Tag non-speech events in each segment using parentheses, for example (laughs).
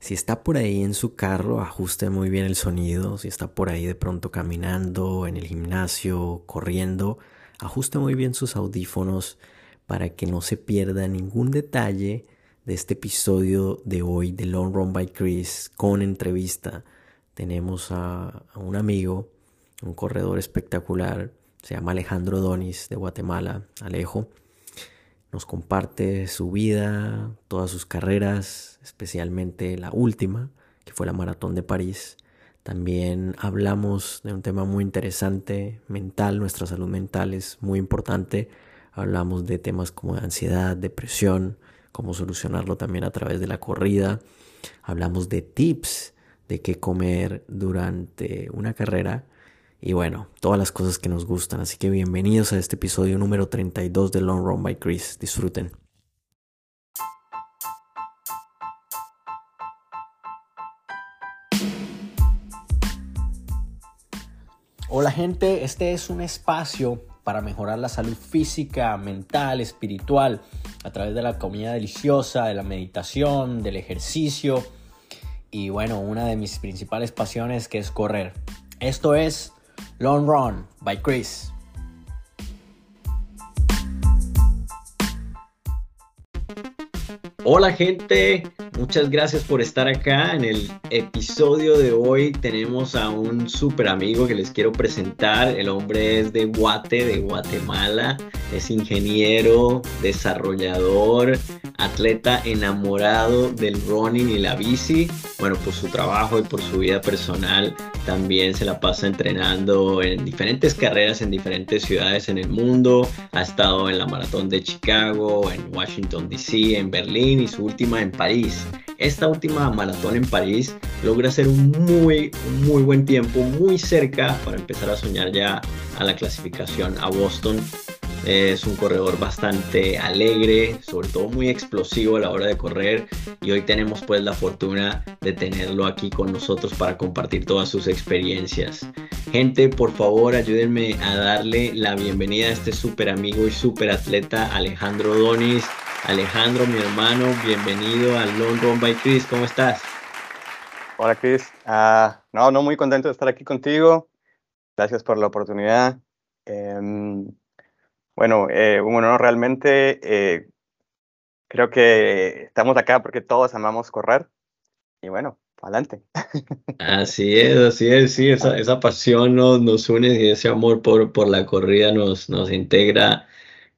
Si está por ahí en su carro, ajuste muy bien el sonido. Si está por ahí de pronto caminando, en el gimnasio, corriendo, ajuste muy bien sus audífonos para que no se pierda ningún detalle de este episodio de hoy de Long Run by Chris con entrevista. Tenemos a, a un amigo, un corredor espectacular, se llama Alejandro Donis de Guatemala, Alejo nos comparte su vida, todas sus carreras, especialmente la última, que fue la Maratón de París. También hablamos de un tema muy interesante, mental, nuestra salud mental es muy importante. Hablamos de temas como ansiedad, depresión, cómo solucionarlo también a través de la corrida. Hablamos de tips de qué comer durante una carrera y bueno, todas las cosas que nos gustan. Así que bienvenidos a este episodio número 32 de Long Run by Chris. Disfruten. Hola gente, este es un espacio para mejorar la salud física, mental, espiritual, a través de la comida deliciosa, de la meditación, del ejercicio y bueno, una de mis principales pasiones que es correr. Esto es Long Run by Chris. Hola gente, muchas gracias por estar acá. En el episodio de hoy tenemos a un super amigo que les quiero presentar. El hombre es de Guate, de Guatemala. Es ingeniero, desarrollador, atleta enamorado del running y la bici. Bueno, por su trabajo y por su vida personal también se la pasa entrenando en diferentes carreras en diferentes ciudades en el mundo. Ha estado en la maratón de Chicago, en Washington DC, en Berlín y su última en París. Esta última maratón en París logra hacer un muy, muy buen tiempo, muy cerca para empezar a soñar ya a la clasificación a Boston es un corredor bastante alegre, sobre todo muy explosivo a la hora de correr y hoy tenemos pues la fortuna de tenerlo aquí con nosotros para compartir todas sus experiencias. Gente, por favor ayúdenme a darle la bienvenida a este súper amigo y súper atleta Alejandro Donis. Alejandro, mi hermano, bienvenido al Long Run by Chris. ¿Cómo estás? Hola Chris, ah, no, no muy contento de estar aquí contigo. Gracias por la oportunidad. Em, bueno, eh, bueno, realmente eh, creo que estamos acá porque todos amamos correr y bueno, adelante. Así es, así es, sí, esa, esa pasión nos, nos une y ese amor por, por la corrida nos, nos integra.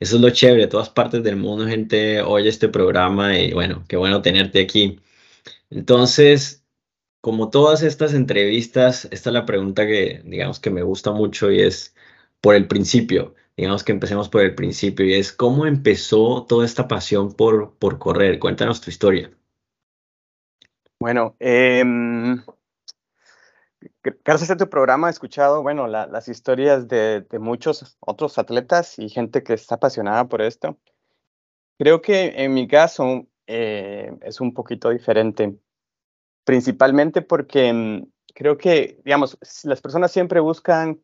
Eso es lo chévere, todas partes del mundo gente oye este programa y bueno, qué bueno tenerte aquí. Entonces, como todas estas entrevistas, esta es la pregunta que digamos que me gusta mucho y es por el principio digamos que empecemos por el principio y es cómo empezó toda esta pasión por, por correr. Cuéntanos tu historia. Bueno, eh, gracias a tu programa he escuchado, bueno, las historias de, muchos otros atletas y gente que está apasionada por esto. Creo que en mi caso eh, es un poquito diferente, principalmente porque em, creo que, digamos, las personas siempre buscan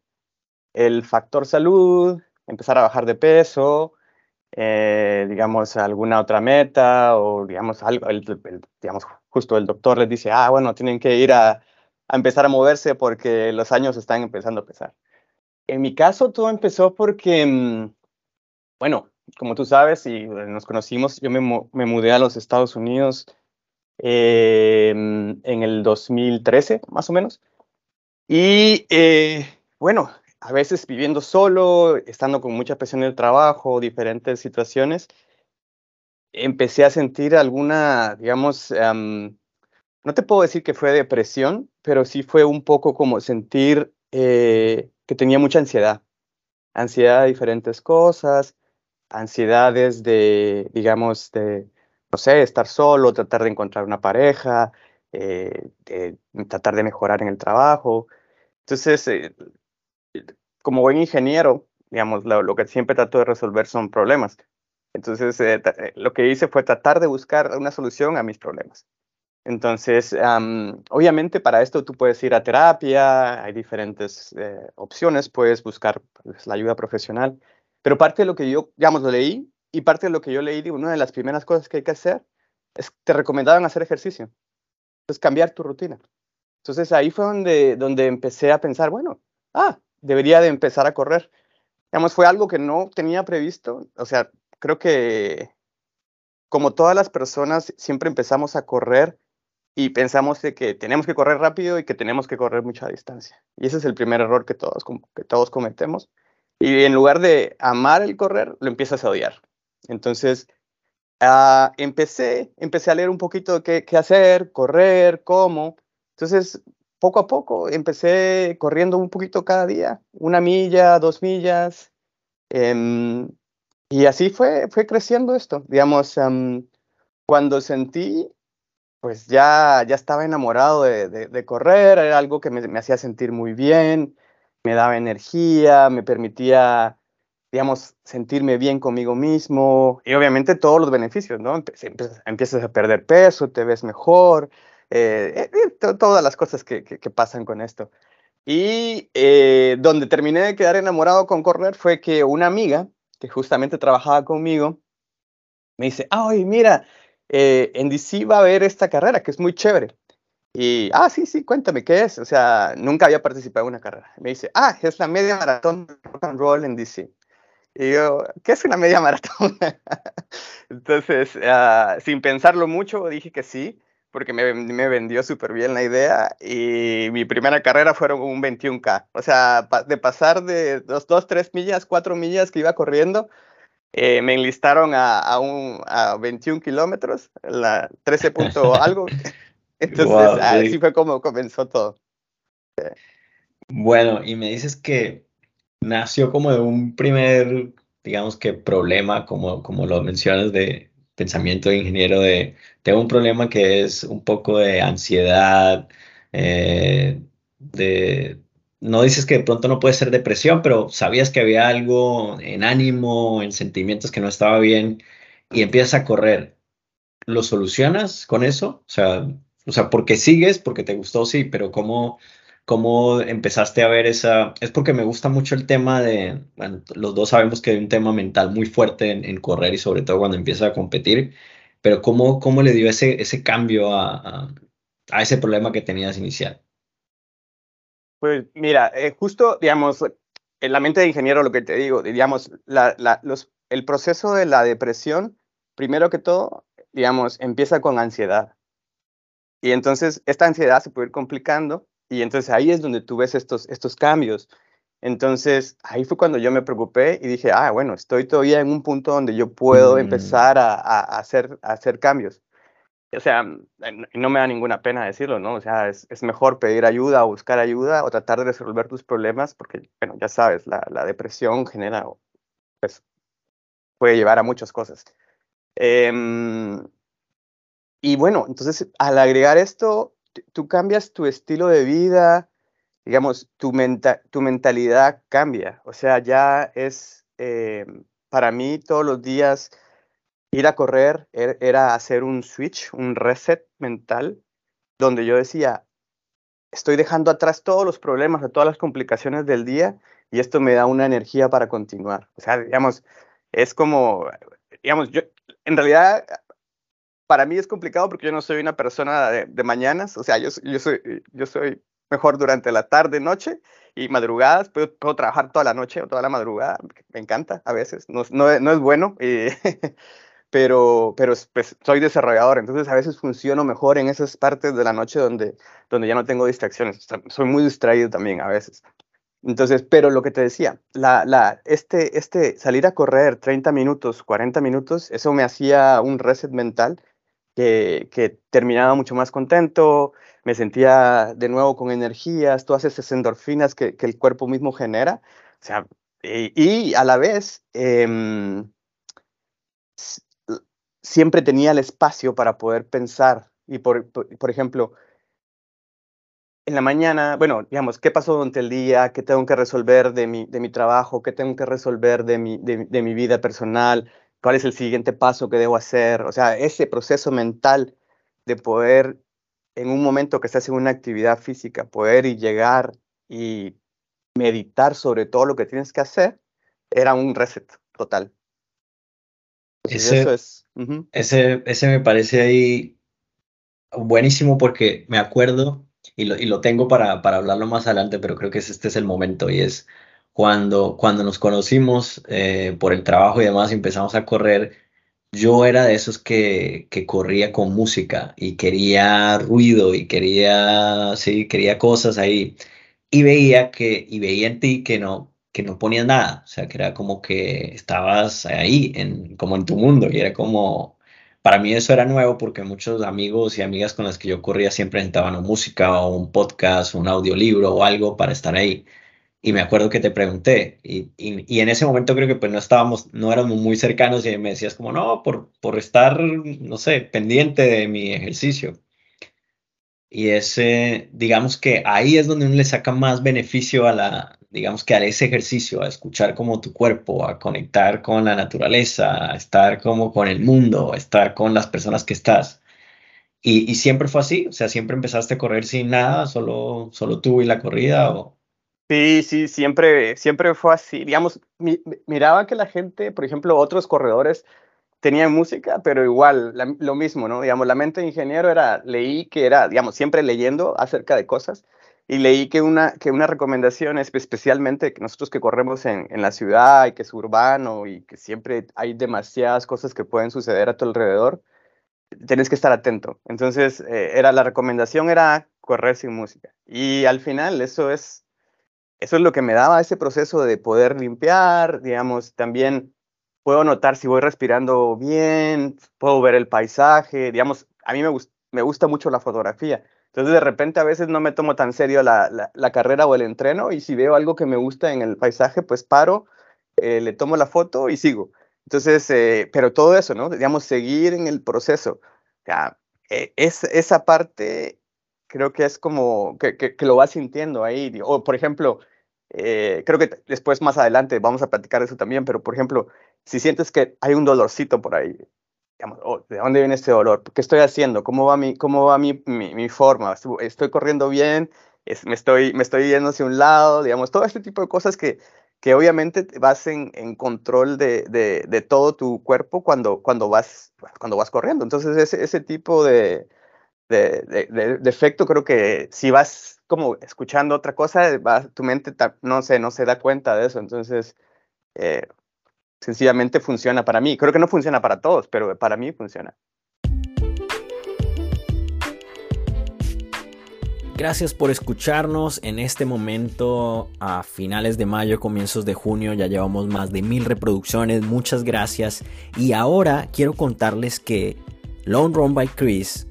el factor salud, empezar a bajar de peso, eh, digamos, alguna otra meta o, digamos, algo, digamos, justo el doctor les dice, ah, bueno, tienen que ir a, a, empezar a moverse porque los años están empezando a pesar. En mi caso, todo empezó porque, mm, bueno, como tú sabes y nos conocimos, yo me, me mudé a los Estados Unidos eh, en el 2013, más o menos. Y eh, bueno, a veces viviendo solo, estando con mucha presión en el trabajo, diferentes situaciones, empecé a sentir alguna, digamos, no te puedo decir que fue depresión, pero sí fue un poco como sentir eh, que tenía mucha ansiedad. Ansiedad de diferentes cosas, ansiedades de, digamos, de, no sé, estar solo, tratar de encontrar una pareja, eh, tratar de mejorar en el trabajo. Entonces, eh, como buen ingeniero, digamos, lo, que siempre trato de resolver son problemas. Entonces, eh, lo que hice fue tratar de buscar una solución a mis problemas. Entonces, obviamente para esto tú puedes ir a terapia, hay diferentes eh, opciones, puedes buscar pues, la ayuda profesional, pero parte de lo que yo, digamos, lo leí y parte de lo que yo leí, una de las primeras cosas que hay que hacer es, te recomendaban hacer ejercicio. Entonces, cambiar tu rutina. Entonces, ahí fue donde, donde empecé a pensar, bueno, ah, debería de empezar a correr. Digamos, fue algo que no tenía previsto. O sea, creo que como todas las personas, siempre empezamos a correr y pensamos de que tenemos que correr rápido y que tenemos que correr mucha distancia. Y ese es el primer error que todos, que todos cometemos. Y en lugar de amar el correr, lo empiezas a odiar. Entonces, uh, empecé, empecé a leer un poquito qué, qué hacer, correr, cómo. Entonces, poco a poco empecé corriendo un poquito cada día, una milla, dos millas. Um, y así fue, fue creciendo esto. Digamos, um, cuando sentí, pues ya, ya estaba enamorado de, de, correr, era algo que me, me, hacía sentir muy bien, me daba energía, me permitía, digamos, sentirme bien conmigo mismo y obviamente todos los beneficios, ¿no? Empiezas, a perder peso, te ves mejor, eh, eh, todas las cosas que, que, pasan con esto. Y eh, donde terminé de quedar enamorado con correr fue que una amiga que justamente trabajaba conmigo me dice, ay, mira, eh, en DC va a haber esta carrera que es muy chévere. Y, ah, sí, sí, cuéntame, ¿qué es? O sea, nunca había participado en una carrera. Me dice, ah, es la media maratón de rock and roll en DC. Y yo, ¿qué es una media (laughs) maratón? Entonces, uh, sin pensarlo mucho, dije que sí, porque me, me vendió súper bien la idea. Y mi primera carrera fueron un 21K. O sea, de pasar de dos, dos, tres millas, cuatro millas que iba corriendo, eh, me enlistaron a, a, un, a 21 kilómetros, la 13 punto algo. (laughs) Entonces, wow, así sí. fue como comenzó todo. Bueno, y me dices que nació como de un primer, digamos que problema, como, como lo mencionas, de pensamiento de ingeniero, de tengo un problema que es un poco de ansiedad, eh, de, no dices que de pronto no puede ser depresión, pero sabías que había algo en ánimo, en sentimientos que no estaba bien, y empiezas a correr. ¿Lo solucionas con eso? O sea, o sea, porque sigues, porque te gustó, sí, pero ¿cómo, cómo empezaste a ver esa... Es porque me gusta mucho el tema de, bueno, los dos sabemos que hay un tema mental muy fuerte en, correr y sobre todo cuando empiezas a competir, pero ¿cómo, cómo le dio ese, ese cambio a, a, a ese problema que tenías inicial? Pues mira, eh, justo, digamos, en la mente de ingeniero lo que te digo, digamos, la, la, los, el proceso de la depresión, primero que todo, digamos, empieza con ansiedad. Y entonces esta ansiedad se puede ir complicando y entonces ahí es donde tú ves estos, estos cambios. Entonces ahí fue cuando yo me preocupé y dije, ah, bueno, estoy todavía en un punto donde yo puedo mm. empezar a, a, a, hacer, a hacer cambios. O sea, no me da ninguna pena decirlo, ¿no? O sea, es, es, mejor pedir ayuda o buscar ayuda o tratar de resolver tus problemas porque, bueno, ya sabes, la, la depresión genera, pues, puede llevar a muchas cosas. Eh, y bueno, entonces al agregar esto, tú cambias tu estilo de vida, digamos, tu, menta tu mentalidad cambia. O sea, ya es, eh, para mí todos los días ir a correr er era hacer un switch, un reset mental, donde yo decía, estoy dejando atrás todos los problemas, todas las complicaciones del día y esto me da una energía para continuar. O sea, digamos, es como, digamos, yo, en realidad para mí es complicado porque yo no soy una persona de, de mañanas, o sea, yo, yo, soy, yo soy mejor durante la tarde, noche y madrugadas, puedo, puedo, trabajar toda la noche o toda la madrugada, me encanta a veces, no, es bueno, (laughs) pero, pero pues, soy desarrollador, entonces a veces funciono mejor en esas partes de la noche donde, donde ya no tengo distracciones, soy muy distraído también a veces. Entonces, pero lo que te decía, la, la, este, este salir a correr 30 minutos, 40 minutos, eso me hacía un reset mental que, que, terminaba mucho más contento, me sentía de nuevo con energías, todas esas endorfinas que, que el cuerpo mismo genera. O sea, y, y a la vez, eh, siempre tenía el espacio para poder pensar. Y por, por, ejemplo, en la mañana, bueno, digamos, ¿qué pasó durante el día? ¿Qué tengo que resolver de mi, de mi trabajo? ¿Qué tengo que resolver de mi, de, mi vida personal? cuál es el siguiente paso que debo hacer, o sea, ese proceso mental de poder, en un momento que estás en una actividad física, poder y llegar y meditar sobre todo lo que tienes que hacer, era un reset total. Ese, eso es, uh -huh. ese, ese me parece ahí buenísimo porque me acuerdo y lo, y lo tengo para, para hablarlo más adelante, pero creo que este es el momento y es cuando, cuando nos conocimos eh, por el trabajo y demás, empezamos a correr, yo era de esos que, que corría con música y quería ruido y quería, sí, quería cosas ahí. Y veía que, y veía en ti que no, que no ponías nada, o sea, que era como que estabas ahí, en, como en tu mundo, y era como, para mí eso era nuevo porque muchos amigos y amigas con las que yo corría siempre necesitaban música o un podcast, un audiolibro o algo para estar ahí. Y me acuerdo que te pregunté, y, y, en ese momento creo que pues no estábamos, no éramos muy cercanos y me decías como, no, por, por estar, no sé, pendiente de mi ejercicio. Y ese, digamos que ahí es donde uno le saca más beneficio a la, digamos que a ese ejercicio, a escuchar como tu cuerpo, a conectar con la naturaleza, a estar como con el mundo, a estar con las personas que estás. Y, siempre fue así, o sea, siempre empezaste a correr sin nada, solo, solo tú y la corrida, o, Sí, sí, siempre, siempre fue así. Digamos, miraba que la gente, por ejemplo, otros corredores tenían música, pero igual, lo mismo, ¿no? Digamos, la mente de ingeniero era, leí que era, digamos, siempre leyendo acerca de cosas y leí que una, que una recomendación es especialmente que nosotros que corremos en, en la ciudad y que es urbano y que siempre hay demasiadas cosas que pueden suceder a tu alrededor, tienes que estar atento. Entonces, eh, era, la recomendación era correr sin música. Y al final, eso es eso es lo que me daba ese proceso de poder limpiar, digamos, también puedo notar si voy respirando bien, puedo ver el paisaje, digamos, a mí me, me gusta mucho la fotografía. Entonces de repente a veces no me tomo tan serio la, la, carrera o el entreno y si veo algo que me gusta en el paisaje, pues paro, eh, le tomo la foto y sigo. Entonces, eh, pero todo eso, ¿no? Digamos, seguir en el proceso. Eh, es, esa parte creo que es como que, que, lo vas sintiendo ahí. O, por ejemplo, eh, creo que después más adelante vamos a platicar eso también, pero por ejemplo, si sientes que hay un dolorcito por ahí, digamos, oh, ¿de dónde viene este dolor? ¿Qué estoy haciendo? ¿Cómo va mi, cómo va mi, mi, forma? ¿Estoy corriendo bien? me, estoy, me estoy yendo hacia un lado? Digamos, todo este tipo de cosas que, que obviamente vas en, en control de, de, de, todo tu cuerpo cuando, cuando, vas, cuando vas corriendo. Entonces, ese, ese tipo de, de, efecto, creo que si vas como escuchando otra cosa, tu mente no se, no se da cuenta de eso. Entonces, eh, sencillamente funciona para mí. Creo que no funciona para todos, pero para mí funciona. Gracias por escucharnos en este momento a finales de mayo, comienzos de junio. Ya llevamos más de mil reproducciones. Muchas gracias. Y ahora quiero contarles que Long Run by Chris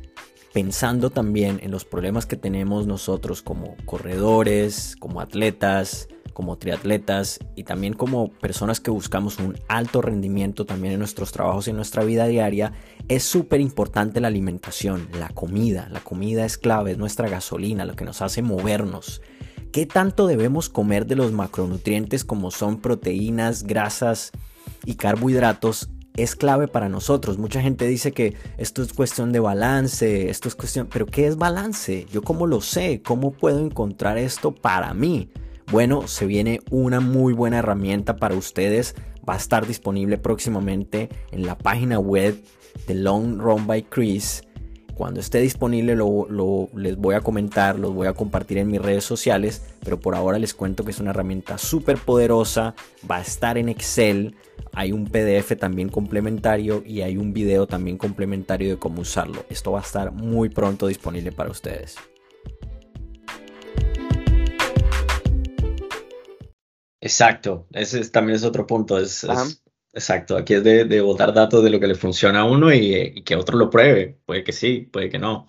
pensando también en los problemas que tenemos nosotros como corredores, como atletas, como triatletas y también como personas que buscamos un alto rendimiento también en nuestros trabajos y en nuestra vida diaria, es súper importante la alimentación, la comida. La comida es clave, es nuestra gasolina, lo que nos hace movernos. ¿Qué tanto debemos comer de los macronutrientes como son proteínas, grasas y carbohidratos es clave para nosotros. Mucha gente dice que esto es cuestión de balance, esto es cuestión, pero ¿qué es balance? Yo cómo lo sé, cómo puedo encontrar esto para mí. Bueno, se viene una muy buena herramienta para ustedes. Va a estar disponible próximamente en la página web de Long Run by Chris cuando esté disponible lo, les voy a comentar, los voy a compartir en mis redes sociales, pero por ahora les cuento que es una herramienta súper poderosa, va a estar en Excel, hay un PDF también complementario y hay un video también complementario de cómo usarlo. Esto va a estar muy pronto disponible para ustedes. Exacto, ese también es otro punto, es Exacto, aquí es de, de botar datos de lo que le funciona a uno y, que otro lo pruebe. Puede que sí, puede que no.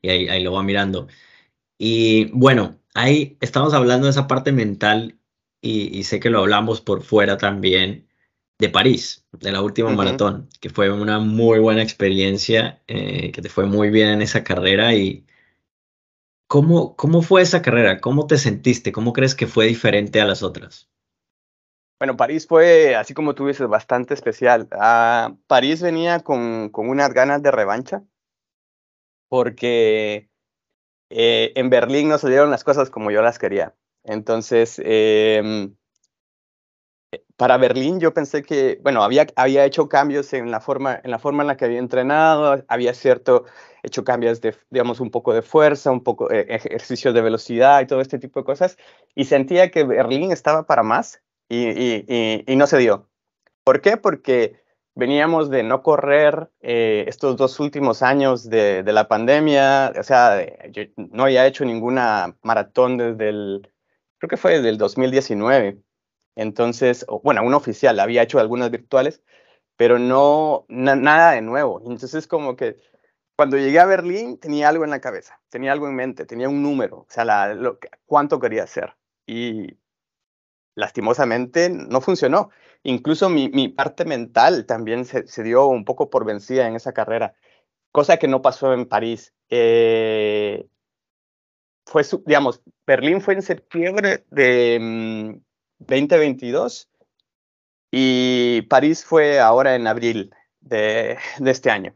Y ahí, ahí lo va mirando. Y bueno, ahí estamos hablando de esa parte mental y, sé que lo hablamos por fuera también de París, de la última maratón, que fue una muy buena experiencia, eh, que te fue muy bien en esa carrera. ¿Y cómo, cómo fue esa carrera? ¿Cómo te sentiste? ¿Cómo crees que fue diferente a las otras? Bueno, París fue, así como tú dices, bastante especial. Ah, París venía con, con, unas ganas de revancha, porque eh, en Berlín no salieron las cosas como yo las quería. Entonces, em, para Berlín yo pensé que, bueno, había, había hecho cambios en la, forma, en la forma en la que había entrenado, había cierto, hecho cambios de, digamos, un poco de fuerza, un poco de ejercicio de velocidad y todo este tipo de cosas, y sentía que Berlín estaba para más y, y, y, no se dio. ¿Por qué? Porque veníamos de no correr eh, estos dos últimos años de, de, la pandemia, o sea, yo no había hecho ninguna maratón desde el, creo que fue desde el 2019. Entonces, bueno, un oficial, había hecho algunas virtuales, pero no, nada de nuevo. Entonces, como que cuando llegué a Berlín tenía algo en la cabeza, tenía algo en mente, tenía un número, o sea, la, cuánto quería hacer. Y lastimosamente no funcionó. Incluso mi, parte mental también se, se, dio un poco por vencida en esa carrera, cosa que no pasó en París. Eh, fue, digamos, Berlín fue en septiembre de, 2022 y París fue ahora en abril de, este año.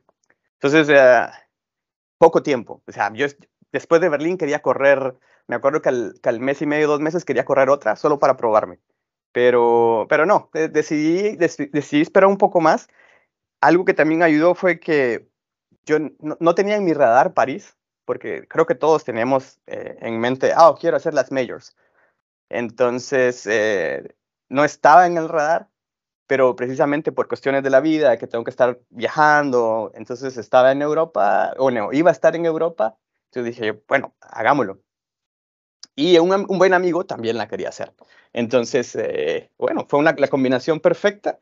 Entonces, uh, poco tiempo. O sea, yo después de Berlín quería correr, me acuerdo que al, mes y medio, dos meses quería correr otra solo para probarme. Pero, pero no, decidí, decidí esperar un poco más. Algo que también ayudó fue que yo no, tenía en mi radar París, porque creo que todos tenemos eh, en mente, ah, quiero hacer las majors. Entonces, eh, no estaba en el radar, pero precisamente por cuestiones de la vida, que tengo que estar viajando, entonces estaba en Europa, o no, iba a estar en Europa, entonces dije, bueno, hagámoslo. Y un, un buen amigo también la quería hacer. Entonces, eh, bueno, fue una, la combinación perfecta.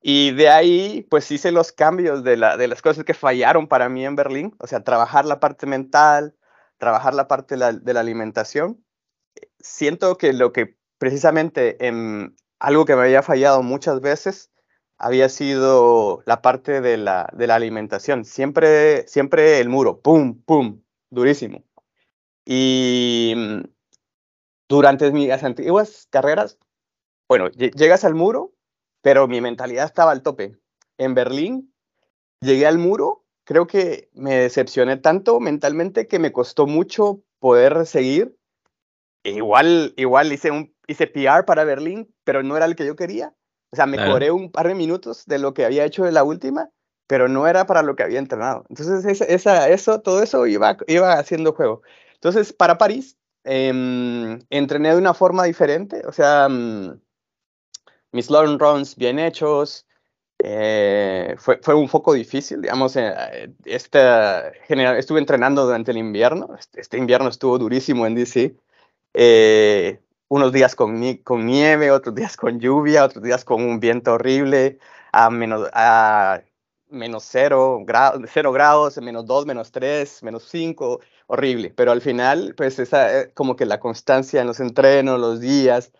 Y de ahí, pues hice los cambios de, la, de las cosas que fallaron para mí en Berlín, o sea, trabajar la parte mental, trabajar la parte la, de la alimentación siento que lo que precisamente en algo que me había fallado muchas veces había sido la parte de la, de la alimentación. Siempre, siempre el muro, pum, pum, durísimo. Y mm, durante mis antiguas carreras, bueno, llegas al muro, pero mi mentalidad estaba al tope. En Berlín, llegué al muro, creo que me decepcioné tanto mentalmente que me costó mucho poder seguir igual, igual hice un hice PR para Berlín, pero no era el que yo quería. O sea, me cobré un par de minutos de lo que había hecho de la última, pero no era para lo que había entrenado. Entonces, esa, eso, todo eso iba, iba haciendo juego. Entonces, para París, eh, entrené de una forma diferente. O sea, um, mis long runs bien hechos. Eh, fue, fue un poco difícil, digamos, eh, esta, general, estuve entrenando durante el invierno. Este, este invierno estuvo durísimo en DC. Eh, unos días con, nieve, otros días con lluvia, otros días con un viento horrible, a menos, a menos cero, grado, cero grados, menos dos, menos tres, menos cinco, horrible. Pero al final, pues esa, eh, como que la constancia en los entrenos, los días,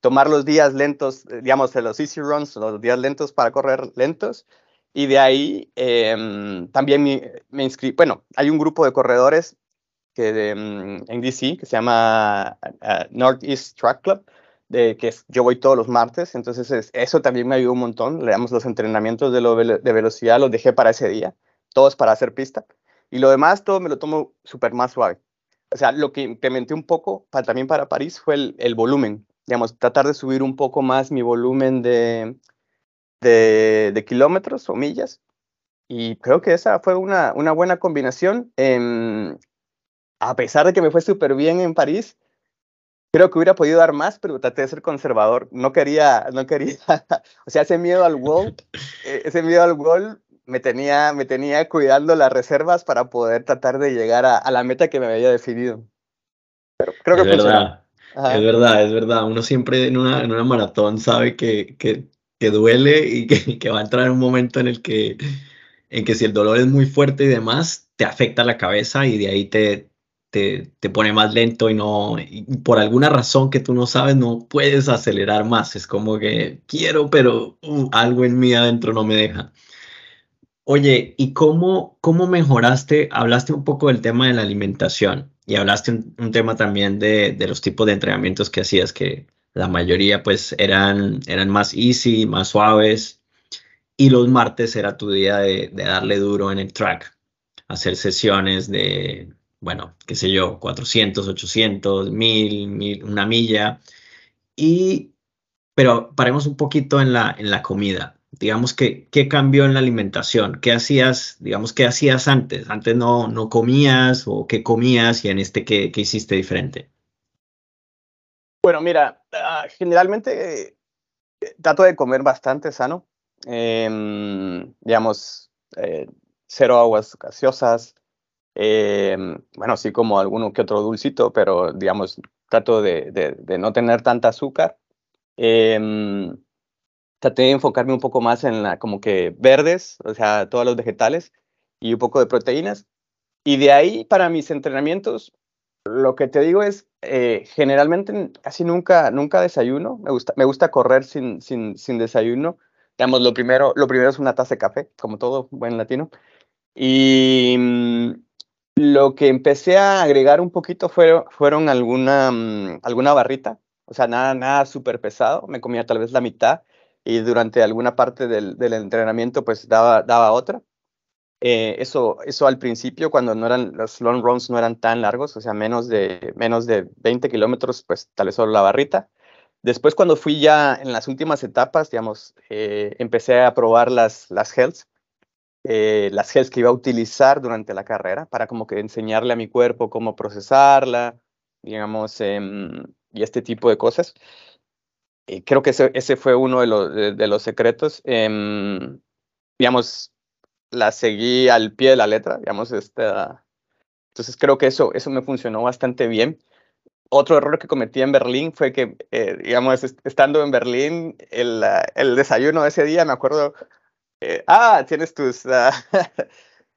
tomar los días lentos, eh, digamos, los easy runs, los días lentos para correr lentos. Y de ahí eh, también me, me bueno, hay un grupo de corredores que de, mm, en DC que se llama uh, Northeast Track Club, de que yo voy todos los martes, entonces eso también me ayudó un montón. Le damos los entrenamientos de, lo, de velocidad, los dejé para ese día, todos para hacer pista. Y lo demás, todo me lo tomo súper más suave. O sea, lo que implementé un poco para, también para París fue el, el, volumen. Digamos, tratar de subir un poco más mi volumen de, de, de kilómetros o millas. Y creo que esa fue una, una buena combinación. En, a pesar de que me fue súper bien en París, creo que hubiera podido dar más, pero traté de ser conservador. No quería, no quería, (laughs) o sea, ese miedo al gol, (laughs) eh, ese miedo al gol me tenía, me tenía cuidando las reservas para poder tratar de llegar a, a la meta que me había definido. Pero creo que es verdad, es verdad, es verdad. Uno siempre en una, en una maratón sabe que, que, que duele y que, que, va a entrar un momento en el que, en que si el dolor es muy fuerte y demás, te afecta la cabeza y de ahí te, te, te, pone más lento y no, por alguna razón que tú no sabes, no puedes acelerar más. Es como que quiero, pero uh, algo en mí adentro no me deja. Oye, ¿y cómo, cómo mejoraste? Hablaste un poco del tema de la alimentación y hablaste un, un tema también de, de, los tipos de entrenamientos que hacías, que la mayoría pues eran, eran más easy, más suaves, y los martes era tu día de, de darle duro en el track, hacer sesiones de bueno, qué sé yo, 400, 800, 1000, una milla. Y pero paremos un poquito en la, en la comida. Digamos que, ¿qué cambió en la alimentación? ¿Qué hacías, digamos, qué hacías antes? ¿Antes no, no comías o qué comías y en este qué, qué hiciste diferente? Bueno, mira, uh, generalmente eh, trato de comer bastante sano. Eh, digamos, eh, cero aguas gaseosas. Em, bueno, sí como alguno que otro dulcito, pero digamos, trato de, no tener tanta azúcar. Em, traté de enfocarme un poco más en la, como que verdes, o sea, todos los vegetales y un poco de proteínas. Y de ahí para mis entrenamientos, lo que te digo es, eh, generalmente casi nunca, nunca desayuno. Me gusta, me gusta correr sin, sin, sin desayuno. Digamos, lo primero, lo primero es una taza de café, como todo buen latino. Y lo que empecé a agregar un poquito fueron, alguna, mm, alguna barrita, o sea, nada, nada súper pesado. Me comía tal vez la mitad y durante alguna parte del, del entrenamiento pues daba, daba otra. Eh, eso, eso al principio, cuando no eran, los long runs no eran tan largos, o sea, menos de, menos de 20 kilómetros, pues tal vez solo la barrita. Después, cuando fui ya en las últimas etapas, digamos, eh, empecé a probar las, las healths, eh, las gels que iba a utilizar durante la carrera para como que enseñarle a mi cuerpo cómo procesarla, digamos, eh, y este tipo de cosas. Eh, creo que ese, ese, fue uno de los, secretos. Em, digamos, la seguí al pie de la letra, digamos, esta, entonces creo que eso, eso me funcionó bastante bien. Otro error que cometí en Berlín fue que, eh, digamos, estando en Berlín, el, el desayuno de ese día, me acuerdo, eh, ah, tienes tus, uh,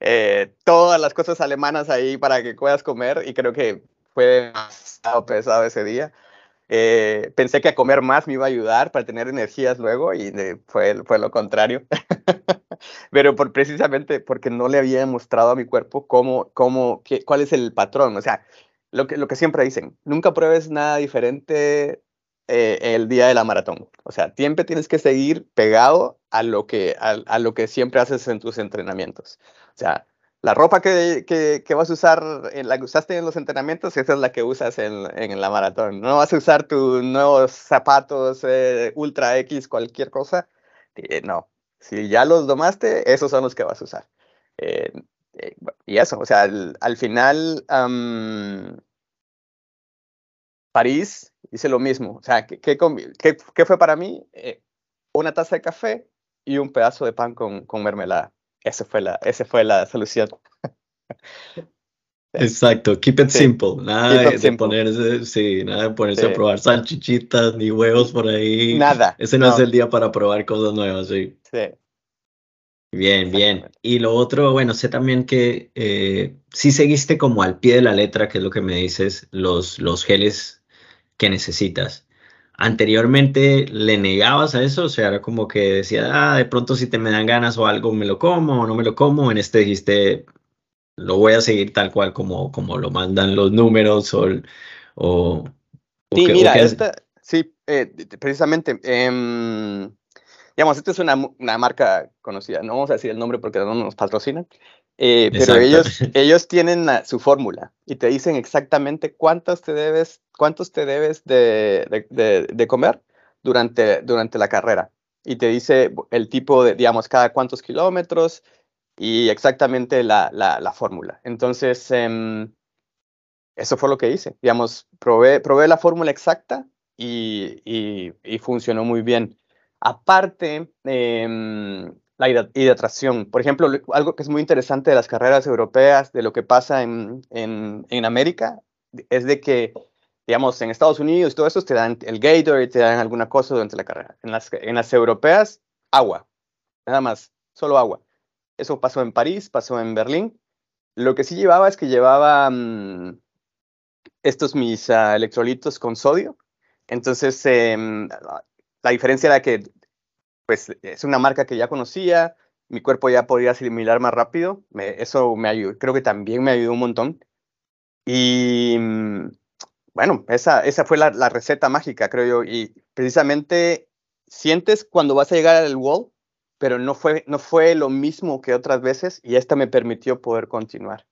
(laughs) todas las cosas alemanas ahí para que puedas comer y creo que fue demasiado pesado ese día. Eh, pensé que a comer más me iba a ayudar para tener energías luego y fue, fue lo contrario. (laughs) Pero por, precisamente porque no le había mostrado a mi cuerpo cómo, cómo, qué, cuál es el patrón. O sea, lo que, lo que siempre dicen, nunca pruebes nada diferente eh, el día de la maratón. O sea, siempre tienes que seguir pegado a lo que, a, a, lo que siempre haces en tus entrenamientos. O sea, la ropa que, que, que, vas a usar, la que usaste en los entrenamientos, esa es la que usas en, en la maratón. No vas a usar tus nuevos zapatos eh, Ultra X, cualquier cosa. Eh, no, si ya los domaste, esos son los que vas a usar. Eh, eh y eso, o sea, al, al final, um, París hice lo mismo. O sea, ¿qué, qué, qué, qué fue para mí? Eh, una taza de café y un pedazo de pan con, con mermelada. Esa fue la, esa fue la solución. (laughs) Exacto, keep it sí. simple. Nada keep de, simple. ponerse, sí, nada de ponerse sí. a probar salchichitas ni huevos por ahí. Nada. Ese no, no, es el día para probar cosas nuevas, sí. Sí. Bien, bien. Y lo otro, bueno, sé también que eh, sí seguiste como al pie de la letra, que es lo que me dices, los, los geles que necesitas. Anteriormente le negabas a eso, o sea, era como que decía, ah, de pronto si te me dan ganas o algo me lo como o no me lo como. En este dijiste, lo voy a seguir tal cual como, como lo mandan los números o... o sí, que, mira, o esta, sí, eh, precisamente, eh, digamos, esta es una, una, marca conocida, no vamos a decir el nombre porque no nos patrocinan, eh, pero ellos, (laughs) ellos tienen la, su fórmula y te dicen exactamente cuántos te debes, cuántos te debes de, de, de, de, comer durante, durante la carrera. Y te dice el tipo de, digamos, cada cuántos kilómetros y exactamente la, la, la fórmula. Entonces, eh, eso fue lo que hice. Digamos, probé, probé la fórmula exacta y, y, y, funcionó muy bien. Aparte, eh, la hidratación. Por ejemplo, algo que es muy interesante de las carreras europeas, de lo que pasa en, en, en América, es de que, digamos, en Estados Unidos todo eso te dan el Gatorade, te dan alguna cosa durante la carrera. En las, en las europeas, agua, nada más, solo agua. Eso pasó en París, pasó en Berlín. Lo que sí llevaba es que llevaba um, estos mis uh, electrolitos con sodio. Entonces, eh, la diferencia era que pues es una marca que ya conocía, mi cuerpo ya podía asimilar más rápido, eso me ayudó, creo que también me ayudó un montón. Y mm, bueno, esa, esa fue la, la, receta mágica, creo yo, y precisamente sientes cuando vas a llegar al wall, pero no fue, no fue lo mismo que otras veces y esta me permitió poder continuar.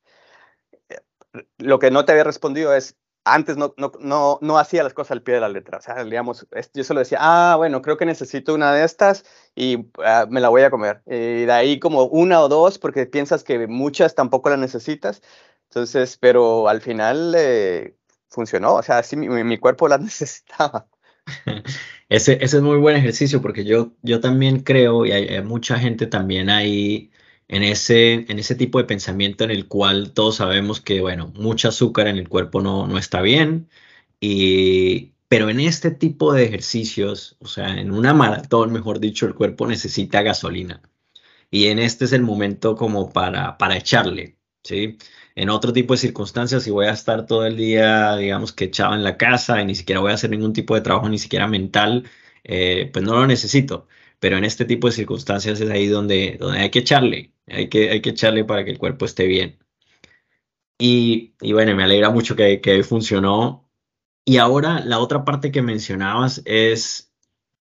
Lo que no te había respondido es, antes no, no, no, no, hacía las cosas al pie de la letra. O sea, digamos, yo solo decía, ah, bueno, creo que necesito una de estas y ah, me la voy a comer. Y de ahí como una o dos, porque piensas que muchas tampoco las necesitas. Entonces, pero al final eh, funcionó. O sea, sí, mi, mi cuerpo las (laughs) necesitaba. (laughs) Ese, ese, es muy buen ejercicio porque yo, yo también creo, y hay, mucha gente también ahí en ese, en ese tipo de pensamiento en el cual todos sabemos que, bueno, mucho azúcar en el cuerpo no, no está bien, y, pero en este tipo de ejercicios, o sea, en una maratón, mejor dicho, el cuerpo necesita gasolina. Y en este es el momento como para, para echarle, ¿sí? En otro tipo de circunstancias, si voy a estar todo el día, digamos que echado en la casa y ni siquiera voy a hacer ningún tipo de trabajo, ni siquiera mental, eh, pues no lo necesito. Pero en este tipo de circunstancias es ahí donde, donde hay que echarle, hay que, hay que echarle para que el cuerpo esté bien. Y, y bueno, me alegra mucho que, que funcionó. Y ahora la otra parte que mencionabas es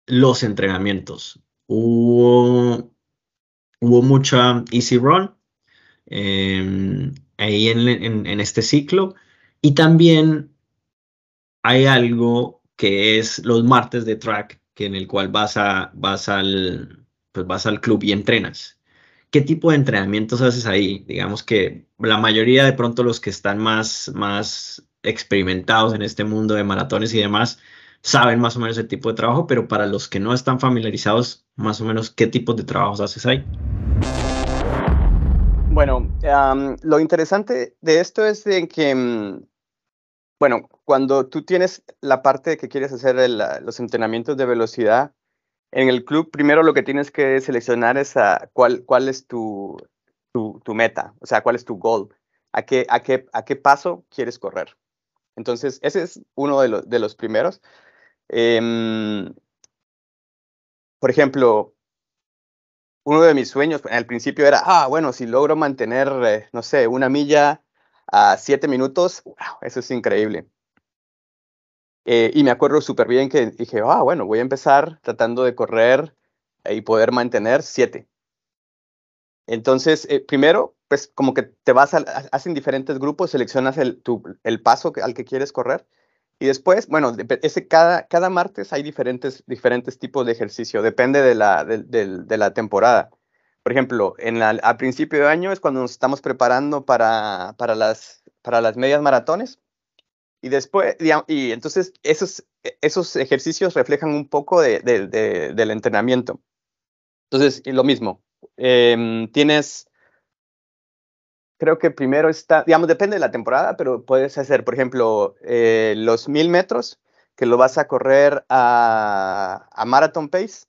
los entrenamientos. Hubo, hubo mucha easy run. Eh, ahí en, este ciclo. Y también hay algo que es los martes de track, que en el cual vas, a, vas, al, pues vas al club y entrenas. ¿Qué tipo de entrenamientos haces ahí? Digamos que la mayoría de pronto los que están más, más experimentados en este mundo de maratones y demás saben más o menos el tipo de trabajo, pero para los que no están familiarizados, más o menos qué tipo de trabajos haces ahí. Bueno, lo interesante de esto es de que, mm, bueno, cuando tú tienes la parte de que quieres hacer los entrenamientos de velocidad, en el club primero lo que tienes que seleccionar es cuál, cuál es tu, tu, meta, o sea, cuál es tu goal, a qué, a qué, a qué paso quieres correr. Entonces, ese es uno de, los, de los primeros. Em, por ejemplo, uno de mis sueños al principio era, ah, bueno, si logro mantener, eh, no sé, una milla a siete minutos, wow, eso es increíble. Eh, y me acuerdo súper bien que dije, ah, bueno, voy a empezar tratando de correr y poder mantener siete. Entonces, eh, primero, pues como que te vas, a, hacen diferentes grupos, seleccionas el, tu, el paso al que quieres correr y después, bueno, ese, cada, cada martes hay diferentes, diferentes tipos de ejercicio, depende de la, de, de, la temporada. Por ejemplo, en la, a principio de año es cuando nos estamos preparando para, para, las, para las medias maratones. Y después, y entonces esos, esos ejercicios reflejan un poco de, del entrenamiento. Entonces, lo mismo, em, tienes creo que primero está, digamos, depende de la temporada, pero puedes hacer, por ejemplo, eh, los mil metros, que lo vas a correr a, a marathon pace.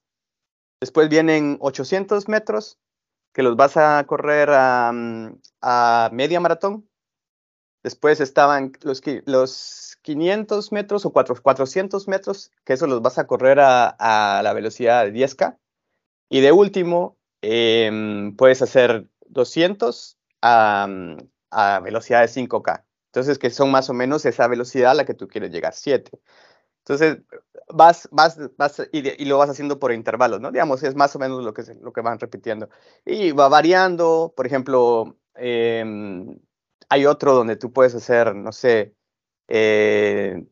Después vienen 800 metros, que los vas a correr a, mm, a media maratón. Después estaban los, los 500 metros o 400 metros, que eso los vas a correr a, a la velocidad de 10K. Y de último, eh, puedes hacer 200 a, a velocidad de 5K. Entonces, que son más o menos esa velocidad a la que tú quieres llegar, 7. Entonces, vas, vas, vas y, lo vas haciendo por intervalos, ¿no? Digamos, es más o menos lo que, lo que van repitiendo. Y va variando, por ejemplo, em, hay otro donde tú puedes hacer, no sé, eh,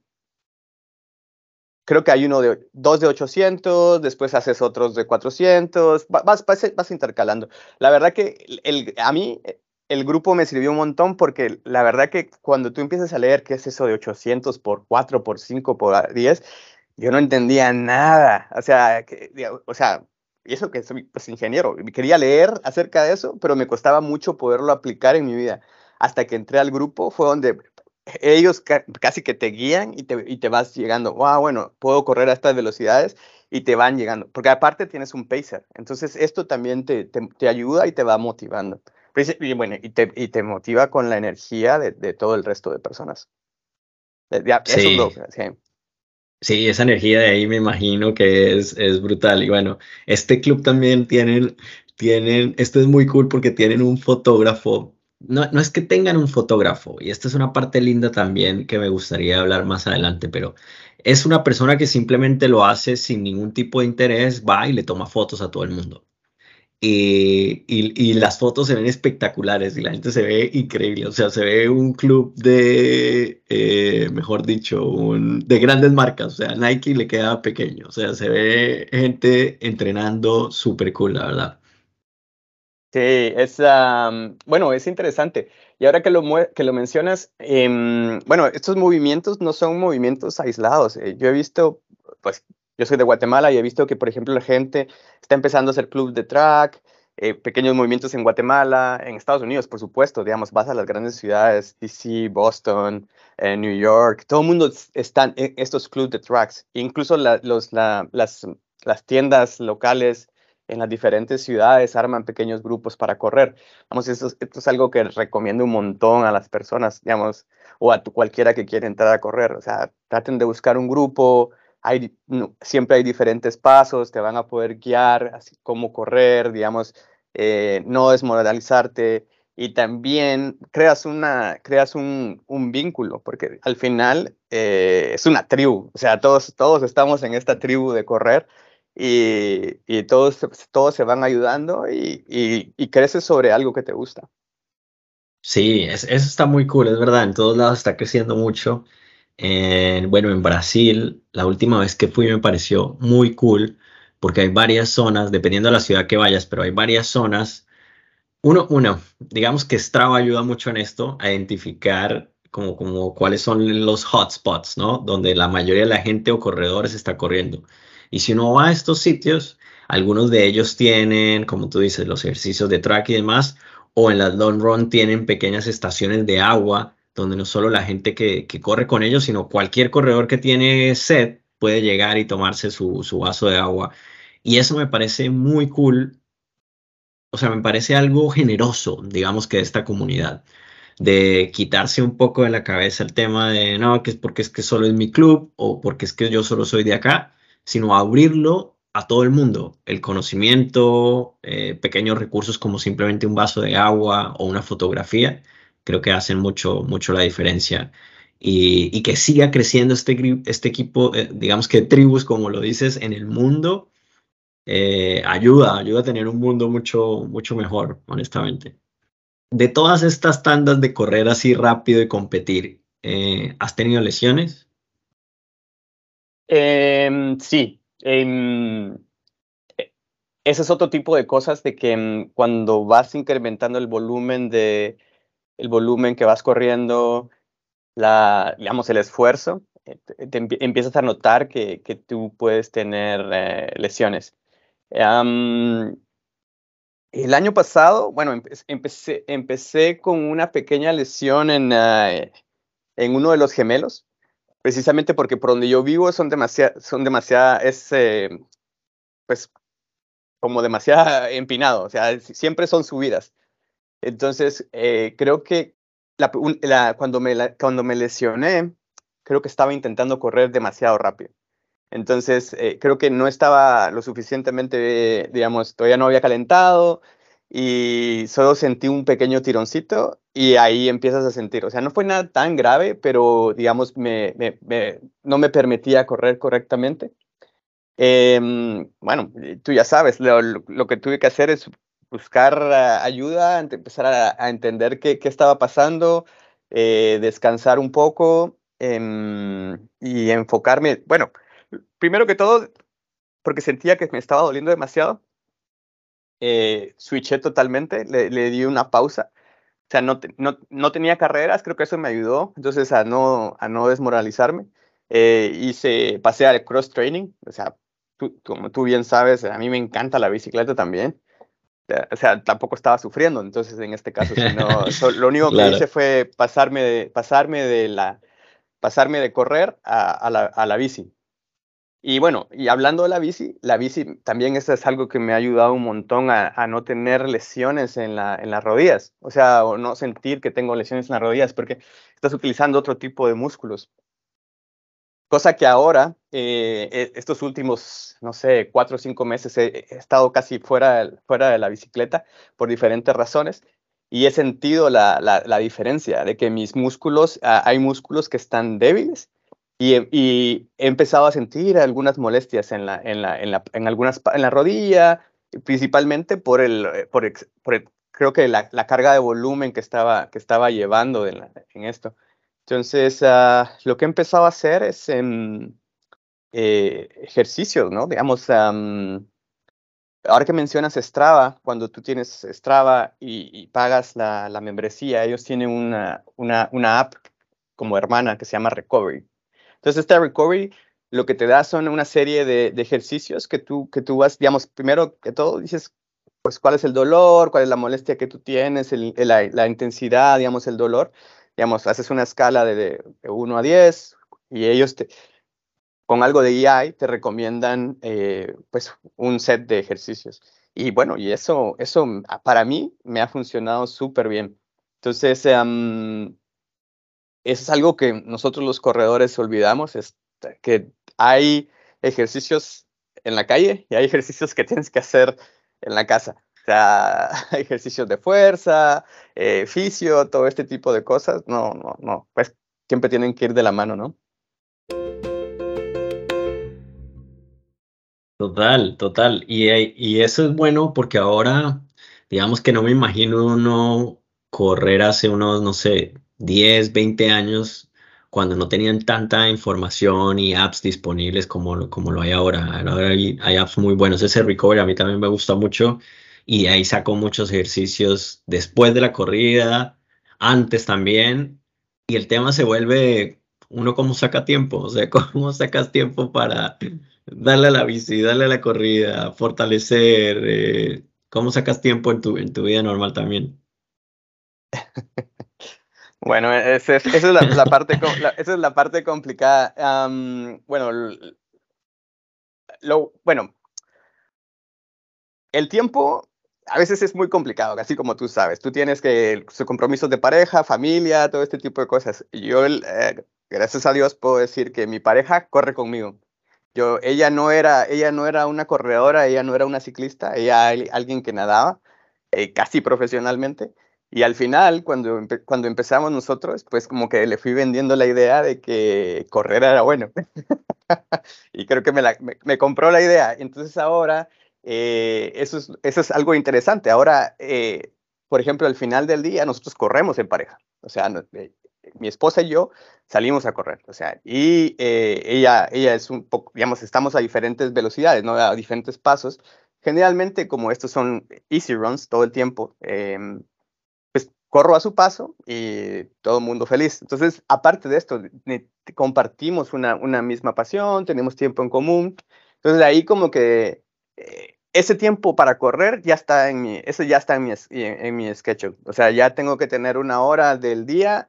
creo que hay uno de dos de 800, después haces otros de 400, vas, vas, vas intercalando. La verdad que el, a mí el grupo me sirvió un montón porque la verdad que cuando tú empiezas a leer qué es eso de 800 por 4, por 5, por 10, yo no entendía nada. O sea, que, o sea, y eso que soy pues, ingeniero, quería leer acerca de eso, pero me costaba mucho poderlo aplicar en mi vida. Hasta que entré al grupo fue donde ellos casi que te guían y te, y te vas llegando, wow, bueno, puedo correr a estas velocidades y te van llegando, porque aparte tienes un pacer, entonces esto también te, te, te ayuda y te va motivando. Y bueno, y te, y te motiva con la energía de, de, todo el resto de personas. sí. sí. esa energía de ahí me imagino que es, es brutal. Y bueno, este club también tienen, tienen, esto es muy cool porque tienen un fotógrafo. No, no es que tengan un fotógrafo, y esta es una parte linda también que me gustaría hablar más adelante, pero es una persona que simplemente lo hace sin ningún tipo de interés, va y le toma fotos a todo el mundo. Y, y, las fotos se ven espectaculares y la gente se ve increíble. O sea, se ve un club de, eh, mejor dicho, un, de grandes marcas. O sea, Nike le queda pequeño. O sea, se ve gente entrenando súper cool, la verdad. Sí, es, bueno, es interesante. Y ahora que lo, mencionas, em, bueno, estos movimientos no son movimientos aislados. Eh, yo he visto, pues, yo soy de Guatemala y he visto que, por ejemplo, la gente está empezando a hacer clubs de track, eh, pequeños movimientos en Guatemala, en Estados Unidos, por supuesto, digamos, vas a las grandes ciudades, DC, Boston, eh, New York, todo el mundo está en estos clubs de tracks, incluso las tiendas locales en las diferentes ciudades arman pequeños grupos para correr. Vamos, esto, es algo que recomiendo un montón a las personas, digamos, o a cualquiera que quiera entrar a correr. O sea, traten de buscar un grupo, hay, siempre hay diferentes pasos, te van a poder guiar, cómo correr, digamos, eh, no desmoralizarte y también creas, una, creas un, un vínculo, porque al final eh, es una tribu, o sea, todos, todos estamos en esta tribu de correr y, y todos, todos se van ayudando y, y, creces sobre algo que te gusta. Sí, eso está muy cool, es verdad, en todos lados está creciendo mucho. bueno, en Brasil, la última vez que fui me pareció muy cool porque hay varias zonas, dependiendo de la ciudad que vayas, pero hay varias zonas. Uno, uno, digamos que Strava ayuda mucho en esto, a identificar como, como cuáles son los hotspots, ¿no? Donde la mayoría de la gente o corredores está corriendo. Y si uno va a estos sitios, algunos de ellos tienen, como tú dices, los ejercicios de track y demás, o en las long run tienen pequeñas estaciones de agua, donde no solo la gente que, que corre con ellos, sino cualquier corredor que tiene sed puede llegar y tomarse su, su vaso de agua. Y eso me parece muy cool. O sea, me parece algo generoso, digamos que de esta comunidad de quitarse un poco de la cabeza el tema de no, que es porque es que solo es mi club o porque es que yo solo soy de acá, sino abrirlo a todo el mundo. El conocimiento, eh, pequeños recursos como simplemente un vaso de agua o una fotografía, creo que hacen mucho, mucho la diferencia. Y, que siga creciendo este, este equipo, eh, digamos que tribus, como lo dices, en el mundo, eh, ayuda, ayuda a tener un mundo mucho, mucho mejor, honestamente. De todas estas tandas de correr así rápido y competir, ¿has tenido lesiones? Em, sí, em, e, ese es otro tipo de cosas de que em, cuando vas incrementando el volumen de el volumen que vas corriendo, la, digamos, el esfuerzo, eh, te, empiezas a notar que, que tú puedes tener eh, lesiones. el año pasado, bueno, empecé, empecé con una pequeña lesión en, ah, en uno de los gemelos precisamente porque por donde yo vivo son demasiado, son demasiada, es eh, pues como demasiado empinado, o sea, siempre son subidas. Entonces, eh, creo que la, cuando, me, cuando me lesioné, creo que estaba intentando correr demasiado rápido. Entonces, eh, creo que no estaba lo suficientemente, digamos, todavía no había calentado, y solo sentí un pequeño tironcito y ahí empiezas a sentir, o sea, no fue nada tan grave, pero digamos, me, no me permitía correr correctamente. Em, bueno, tú ya sabes, lo, que tuve que hacer es buscar ayuda, empezar a, entender qué, qué, estaba pasando, eh, descansar un poco em, y enfocarme, bueno, primero que todo, porque sentía que me estaba doliendo demasiado, eh, switché totalmente, le, di una pausa. O sea, no, no, no, tenía carreras, creo que eso me ayudó, entonces a no, a no desmoralizarme. Eh, hice, pasé al cross training, o sea, tú, como tú bien sabes, a mí me encanta la bicicleta también. O sea, tampoco estaba sufriendo, entonces en este caso, sino, (laughs) lo único que hice fue pasarme de, pasarme de, la, pasarme de correr a, a, la, a la bici. Y bueno, y hablando de la bici, la bici también eso es algo que me ha ayudado un montón a, no tener lesiones en, la, en las rodillas, o sea, o no sentir que tengo lesiones en las rodillas porque estás utilizando otro tipo de músculos. Cosa que ahora, eh, e, estos últimos, no sé, cuatro o cinco meses he, estado casi fuera, fuera de la bicicleta por diferentes razones y he sentido la, la, diferencia de que mis músculos, ah, hay músculos que están débiles y, he empezado a sentir algunas molestias en la, en la, en la, en algunas, en la rodilla, principalmente por el, eh, por, por creo que la, la, carga de volumen que estaba, que estaba llevando en, en, esto. Entonces, uh, lo que he empezado a hacer es um, eh, ejercicios, ¿no? Digamos, um, ahora que mencionas Strava, cuando tú tienes Strava y, y pagas la, la, membresía, ellos tienen una, una, una, app como hermana que se llama Recovery. Entonces, esta Recovery lo que te da son una serie de, de, ejercicios que tú, que tú vas, digamos, primero que todo dices, pues, cuál es el dolor, cuál es la molestia que tú tienes, el, la, la, intensidad, digamos, el dolor. Digamos, haces una escala de, de 1 a 10 y ellos te, con algo de EI te recomiendan eh, pues un set de ejercicios. Y bueno, y eso, eso para mí me ha funcionado súper bien. Entonces, um, es algo que nosotros los corredores olvidamos, es que hay ejercicios en la calle y hay ejercicios que tienes que hacer en la casa. O sea, (laughs) ejercicios de fuerza, eh, fisio, todo este tipo de cosas. No, no, no. Pues siempre tienen que ir de la mano, ¿no? Total, total. Y, y eso es bueno porque ahora, digamos que no me imagino uno correr hace unos, no sé, 10, 20 años cuando no tenían tanta información y apps disponibles como, como lo hay ahora. Ahora hay, apps muy buenos. Ese Recovery a mí también me gusta mucho y ahí saco muchos ejercicios después de la corrida, antes también. Y el tema se vuelve uno cómo saca tiempo, o sea, (laughs) cómo sacas tiempo para darle a la bici, darle a la corrida, fortalecer, eh, cómo sacas tiempo en tu, en tu vida normal también. (laughs) Bueno, es, esa es es la parte complicada. Bueno, el tiempo a veces es muy complicado, así como tú sabes. Tú tienes que compromisos de pareja, familia, todo este tipo de cosas. Yo, eh, gracias a Dios, puedo decir que mi pareja corre conmigo. Yo, ella no era, ella no era una corredora, ella no era una ciclista, ella alguien que nadaba eh, casi profesionalmente. Y al final, cuando, cuando empezamos nosotros, pues como que le fui vendiendo la idea de que correr era bueno. (laughs) y creo que me, la, me, compró la idea. Entonces ahora, eh, eso, es, eso es algo interesante. Ahora, eh, por ejemplo, al final del día, nosotros corremos en pareja. O sea, eh, mi esposa y yo salimos a correr. O sea, y ella, ella es un poco, digamos, estamos a diferentes velocidades, ¿no? A diferentes pasos. Generalmente, como estos son easy runs todo el tiempo, eh, corro a su paso y todo el mundo feliz. Entonces, aparte de esto, compartimos una, misma pasión, tenemos tiempo en común. Entonces, ahí como que eh, ese tiempo para correr ya está en mi, eso ya está en mi, en, mi schedule. O sea, ya tengo que tener una hora del día.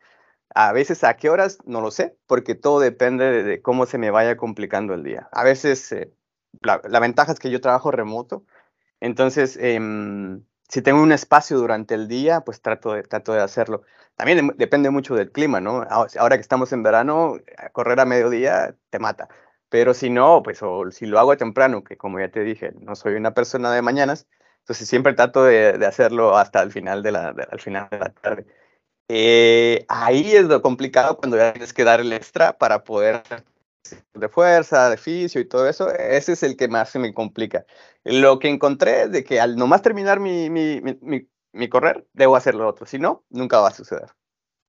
A veces a qué horas, no lo sé, porque todo depende de, cómo se me vaya complicando el día. A veces, eh, la, la, ventaja es que yo trabajo remoto, entonces eh, si tengo un espacio durante el día, pues trato de, trato de hacerlo. También de, depende mucho del clima, ¿no? Ahora que estamos en verano, correr a mediodía te mata. Pero si no, pues o si lo hago temprano, que como ya te dije, no soy una persona de mañanas, entonces siempre trato de, hacerlo hasta el final de la, al final de la tarde. Eh, ahí es lo complicado cuando tienes que dar el extra para poder de fuerza, de fisio y todo eso, ese es el que más se me complica. Lo que encontré es de que al nomás terminar mi, mi, mi, mi correr, debo hacer lo otro, si no, nunca va a suceder.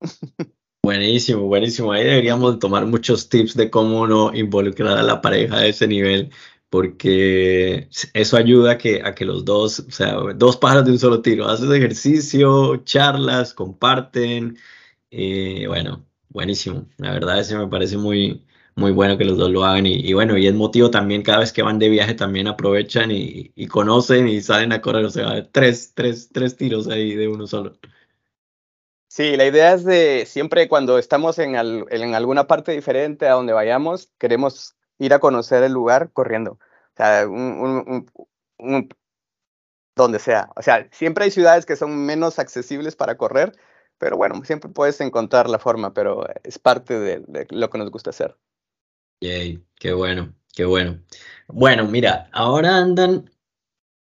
(laughs) Buenísimo, buenísimo. Ahí deberíamos tomar muchos tips de cómo no involucrar a la pareja a ese nivel, porque eso ayuda a que, a que los dos, o sea, dos pájaros de un solo tiro, haces ejercicio, charlas, comparten, eh, bueno, buenísimo. La verdad, ese me parece muy, muy bueno que los dos lo hagan y, bueno, y es motivo también cada vez que van de viaje también aprovechan y, conocen y salen a correr, o sea, tres, tres, tres tiros ahí de uno solo. Sí, la idea es de siempre cuando estamos en, al, en alguna parte diferente a donde vayamos, queremos ir a conocer el lugar corriendo, o sea, un, un, un, donde sea, o sea, siempre hay ciudades que son menos accesibles para correr, pero bueno, siempre puedes encontrar la forma, pero es parte de lo que nos gusta hacer. Yay, qué bueno, qué bueno. Bueno, mira, ahora andan,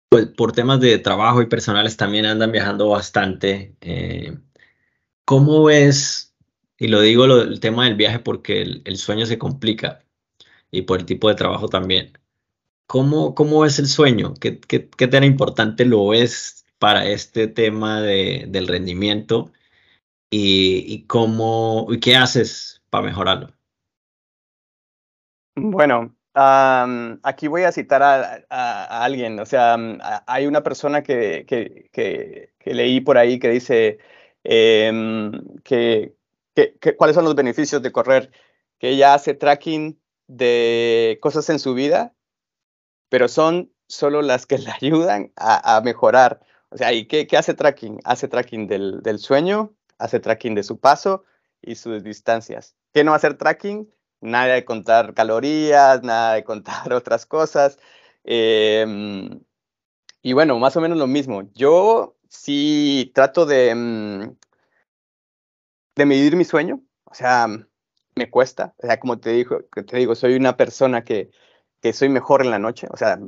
pues por temas de trabajo y personales también andan viajando bastante. Eh, ¿Cómo ves, y lo digo el tema del viaje porque el, sueño se complica y por el tipo de trabajo también? ¿Cómo, cómo ves el sueño? ¿Qué, qué, qué tan importante lo ves para este tema de, del rendimiento? y, cómo, y qué haces para mejorarlo. Bueno, aquí voy a citar a, alguien, o sea, hay una persona que, que, leí por ahí que dice em, que, cuáles son los beneficios de correr, que ella hace tracking de cosas en su vida, pero son solo las que (laughs) le ayudan a, mejorar. O sea, ¿y qué, hace tracking? Hace tracking del, del, sueño, hace tracking de su paso y sus distancias. ¿Qué no hacer tracking? Nada de contar calorías, nada de contar (laughs) otras cosas. Em, y bueno, más o menos lo mismo. Yo sí trato de, mm, de medir mi sueño, o sea, me cuesta, o sea, como te digo, te digo soy una persona que, que soy mejor en la noche, o sea,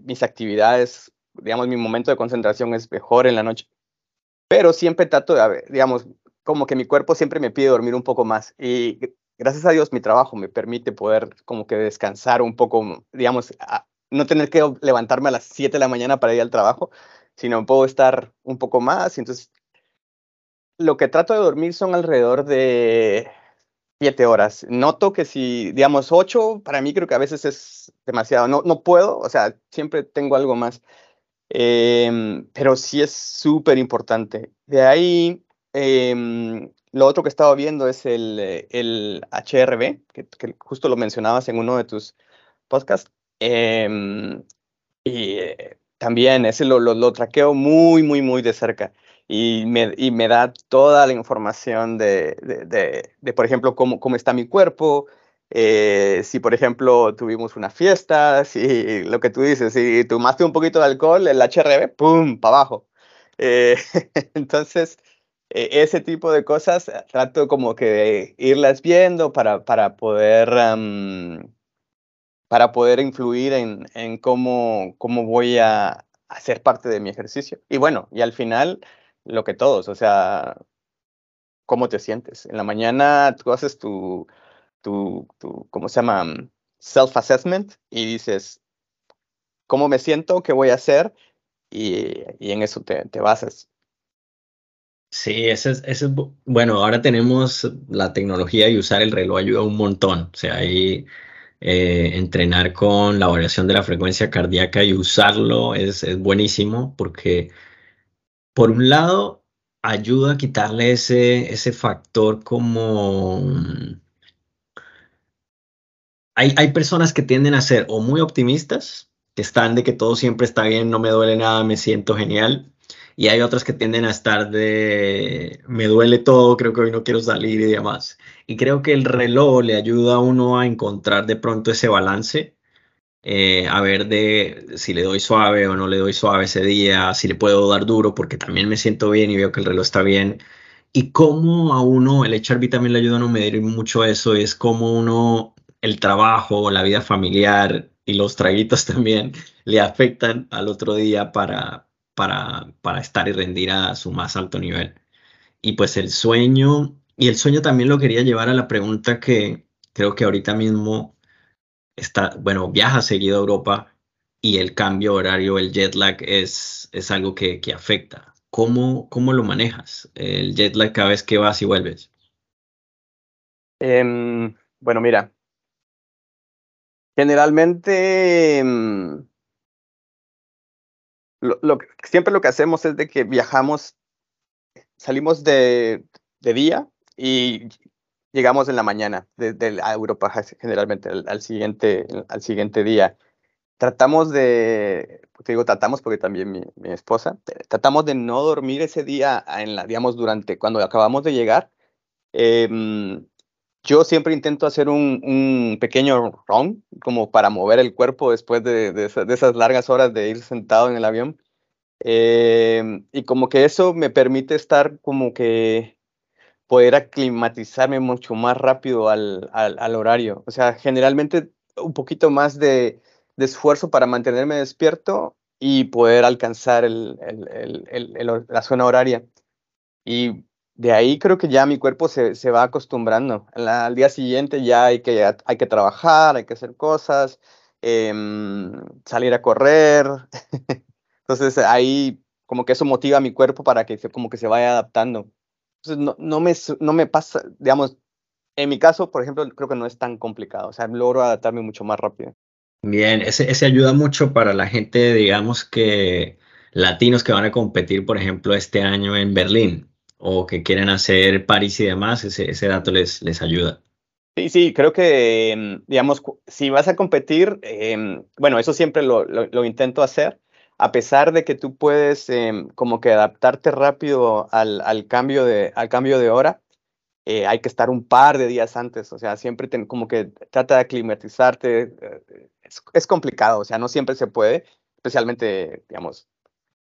mis actividades, digamos, mi momento de concentración es mejor en la noche, pero siempre trato de, digamos, como que mi cuerpo siempre me pide dormir un poco más y gracias a Dios mi trabajo me permite poder como que descansar un poco, digamos, no tener que levantarme a las 7 de la mañana para ir al trabajo, sino puedo estar un poco más. Entonces, lo que trato de dormir son alrededor de 7 horas. Noto que si, digamos, 8, para mí creo que a veces es demasiado. No, no puedo, o sea, siempre tengo algo más. Em, pero sí es súper importante. De ahí, eh, lo otro que estaba viendo es el, eh, el HRB, que, justo lo mencionabas en uno de tus podcasts. Em, y eh, también ese lo, lo, traqueo muy, muy, muy de cerca. Y me, y me da toda la información de, de, de, por ejemplo, cómo, cómo está mi cuerpo, eh, si, por ejemplo, tuvimos una fiesta, si lo que tú dices, si tomaste un poquito de alcohol, el HRB, ¡pum!, para abajo. (laughs) entonces, e-, ese tipo de cosas eh, trato como que de irlas viendo para, para poder para poder influir en, en cómo, cómo voy a hacer parte de mi ejercicio. Y bueno, y al final, lo que todos, o sea, cómo te sientes. En la mañana tú haces tu, tu, tu ¿cómo se llama? Self-assessment y dices, ¿cómo me siento? ¿Qué voy a hacer? Y, y en eso te, te basas. Sí, ese es, bueno, ahora tenemos la tecnología y usar el reloj ayuda un montón. O sea, ahí eh, entrenar con la variación de la frecuencia cardíaca y usarlo es, es buenísimo porque, por un lado, ayuda a quitarle ese, ese factor como... Hay, hay personas que tienden a ser o muy optimistas, que están de que todo siempre está bien, no me duele nada, me siento genial y hay otras que tienden a estar de me duele todo, creo que hoy no quiero salir y demás. Y creo que el reloj le ayuda a uno a encontrar de pronto ese balance, eh, a ver de si le doy suave o no le doy suave ese día, si le puedo dar duro porque también me siento bien y veo que el reloj está bien. Y cómo a uno, el HRV también le ayuda a no medir mucho eso, es cómo uno, el trabajo, la vida familiar y los traguitos (laughs) también le afectan al otro día para, para, para estar y rendir a su más alto nivel. Y pues el sueño, y el sueño también lo quería llevar a la pregunta que creo que ahorita mismo está, bueno, viaja seguido a Europa y el cambio horario, el jet lag es, es algo que, que afecta. ¿Cómo, ¿Cómo lo manejas? El jet lag cada vez que vas y vuelves. Em, bueno, mira, generalmente em, lo, siempre lo que hacemos es de que viajamos, salimos de, día y llegamos en la mañana desde a Europa generalmente al, siguiente, al siguiente día. Tratamos de, te digo tratamos porque también mi, mi, esposa, tratamos de no dormir ese día en la, digamos, durante cuando acabamos de llegar. Em, yo siempre intento hacer un, pequeño run, como para mover el cuerpo después de, esas largas horas de ir sentado en el avión. Eh, y como que eso me permite estar como que poder aclimatizarme mucho más rápido al, horario. O sea, generalmente un poquito más de, esfuerzo para mantenerme despierto y poder alcanzar la zona horaria. Y de ahí creo que ya mi cuerpo se, se va acostumbrando. al día siguiente ya hay que, hay que trabajar, hay que hacer cosas, em, salir a correr. (laughs) Entonces ahí como que eso motiva a mi cuerpo para que se, como que se vaya adaptando. no, no, me, no me pasa, digamos, en mi caso, por ejemplo, creo que no es tan complicado, o sea, logro adaptarme mucho más rápido. Bien, ese, ese ayuda mucho para la gente, digamos que latinos que van a competir, por ejemplo, este año en Berlín o que quieren hacer París y demás, ese, ese dato les, les ayuda. Sí, sí, creo que, em, digamos, si vas a competir, eh, bueno, eso siempre lo, lo, intento hacer, a pesar de que tú puedes eh, como que adaptarte rápido al, al, cambio, de, al cambio de hora, eh, hay que estar un par de días antes, o sea, siempre como que trata de aclimatizarte, eh, es, es, complicado, o sea, no siempre se puede, especialmente, digamos,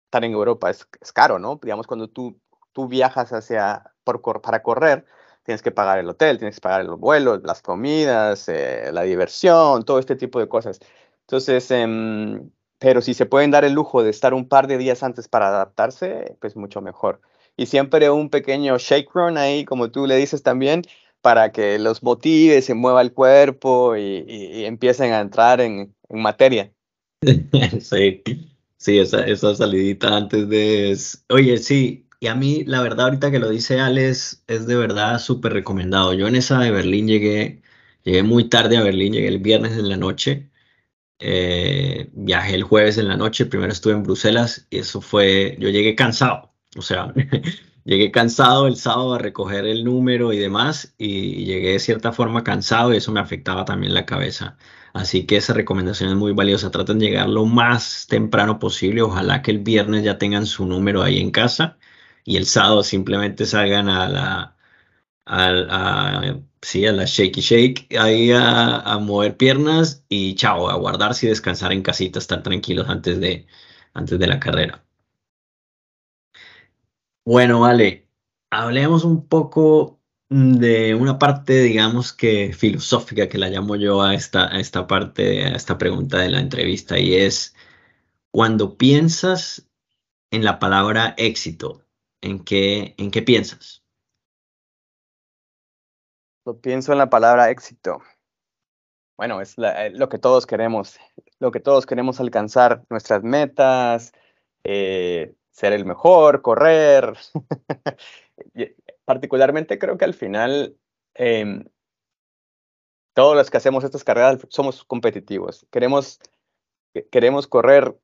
estar en Europa es, es caro, ¿no? Digamos, cuando tú, tú viajas hacia, por, para correr, tienes que pagar el hotel, tienes que pagar el vuelo, las comidas, eh, la diversión, todo este tipo de cosas. Entonces, eh, pero si se pueden dar el lujo de estar un par de días antes para adaptarse, pues mucho mejor. Y siempre un pequeño shake run ahí, como tú le dices también, para que los motive, se mueva el cuerpo y, y, y empiecen a entrar en, en materia. (laughs) sí, sí, esa, esa salidita antes de... Oye, sí, y a mí, la verdad, ahorita que lo dice Alex, es de verdad súper recomendado. Yo en esa de Berlín llegué, llegué muy tarde a Berlín, llegué el viernes en la noche. Eh, viajé el jueves en la noche, primero estuve en Bruselas y eso fue, yo llegué cansado, o sea, (laughs) llegué cansado el sábado a recoger el número y demás y llegué de cierta forma cansado y eso me afectaba también la cabeza. Así que esa recomendación es muy valiosa. Traten de llegar lo más temprano posible. Ojalá que el viernes ya tengan su número ahí en casa y el sábado simplemente salgan a la, a, sí, a la shaky shake, ahí a, a, mover piernas y chao, a guardarse y descansar en casita, estar tranquilos antes de, antes de la carrera. Bueno, vale, hablemos un poco de una parte, digamos que filosófica, que la llamo yo a esta, a esta parte, a esta pregunta de la entrevista, y es, cuando piensas en la palabra éxito, ¿en qué, en qué piensas? Lo pienso en la palabra éxito. Bueno, es eh, lo que todos queremos, lo que todos queremos alcanzar, nuestras metas, eh, ser el mejor, correr. (laughs) Particularmente creo que al final eh, todos los que hacemos estas carreras somos competitivos. Queremos, queremos correr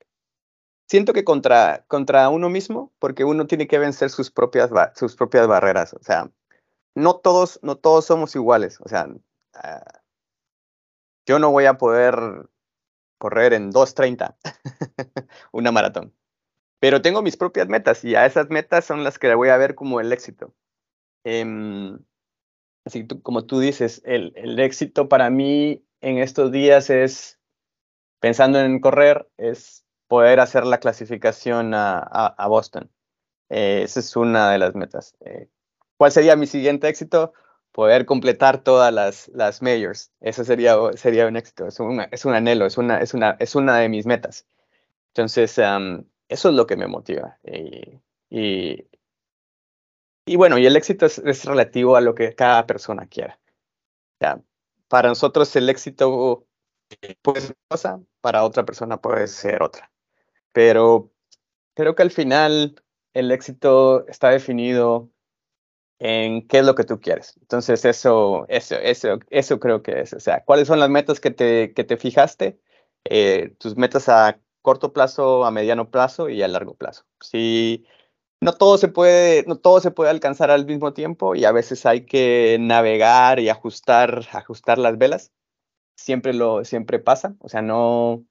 siento que contra, contra uno mismo, porque uno tiene que vencer sus propias, sus propias barreras. O sea, no todos, no todos somos iguales. O sea, uh, yo no voy a poder correr en 2.30 (laughs) una maratón. Pero tengo mis propias metas y a esas metas son las que le voy a ver como el éxito. Eh, así como tú dices, el, el éxito para mí en estos días es, pensando en correr, es poder hacer la clasificación a, a, a Boston. Eh, esa es una de las metas. Eh, ¿Cuál sería mi siguiente éxito? Poder completar todas las, las majors. Eso sería, sería un éxito, es, una, es un anhelo, es una, es, una, es una de mis metas. Entonces, um, eso es lo que me motiva. Y, y, y bueno, y el éxito es, es, relativo a lo que cada persona quiera. O sea, para nosotros el éxito puede ser cosa, para otra persona puede ser otra pero creo que al final el éxito está definido en qué es lo que tú quieres. Entonces, eso, eso, eso, eso creo que es. O sea, ¿cuáles son las metas que te, que te fijaste? Eh, tus metas a corto plazo, a mediano plazo y a largo plazo. Si no todo se puede, no todo se puede alcanzar al mismo tiempo y a veces hay que navegar y ajustar, ajustar las velas. Siempre lo, siempre pasa. O sea, no,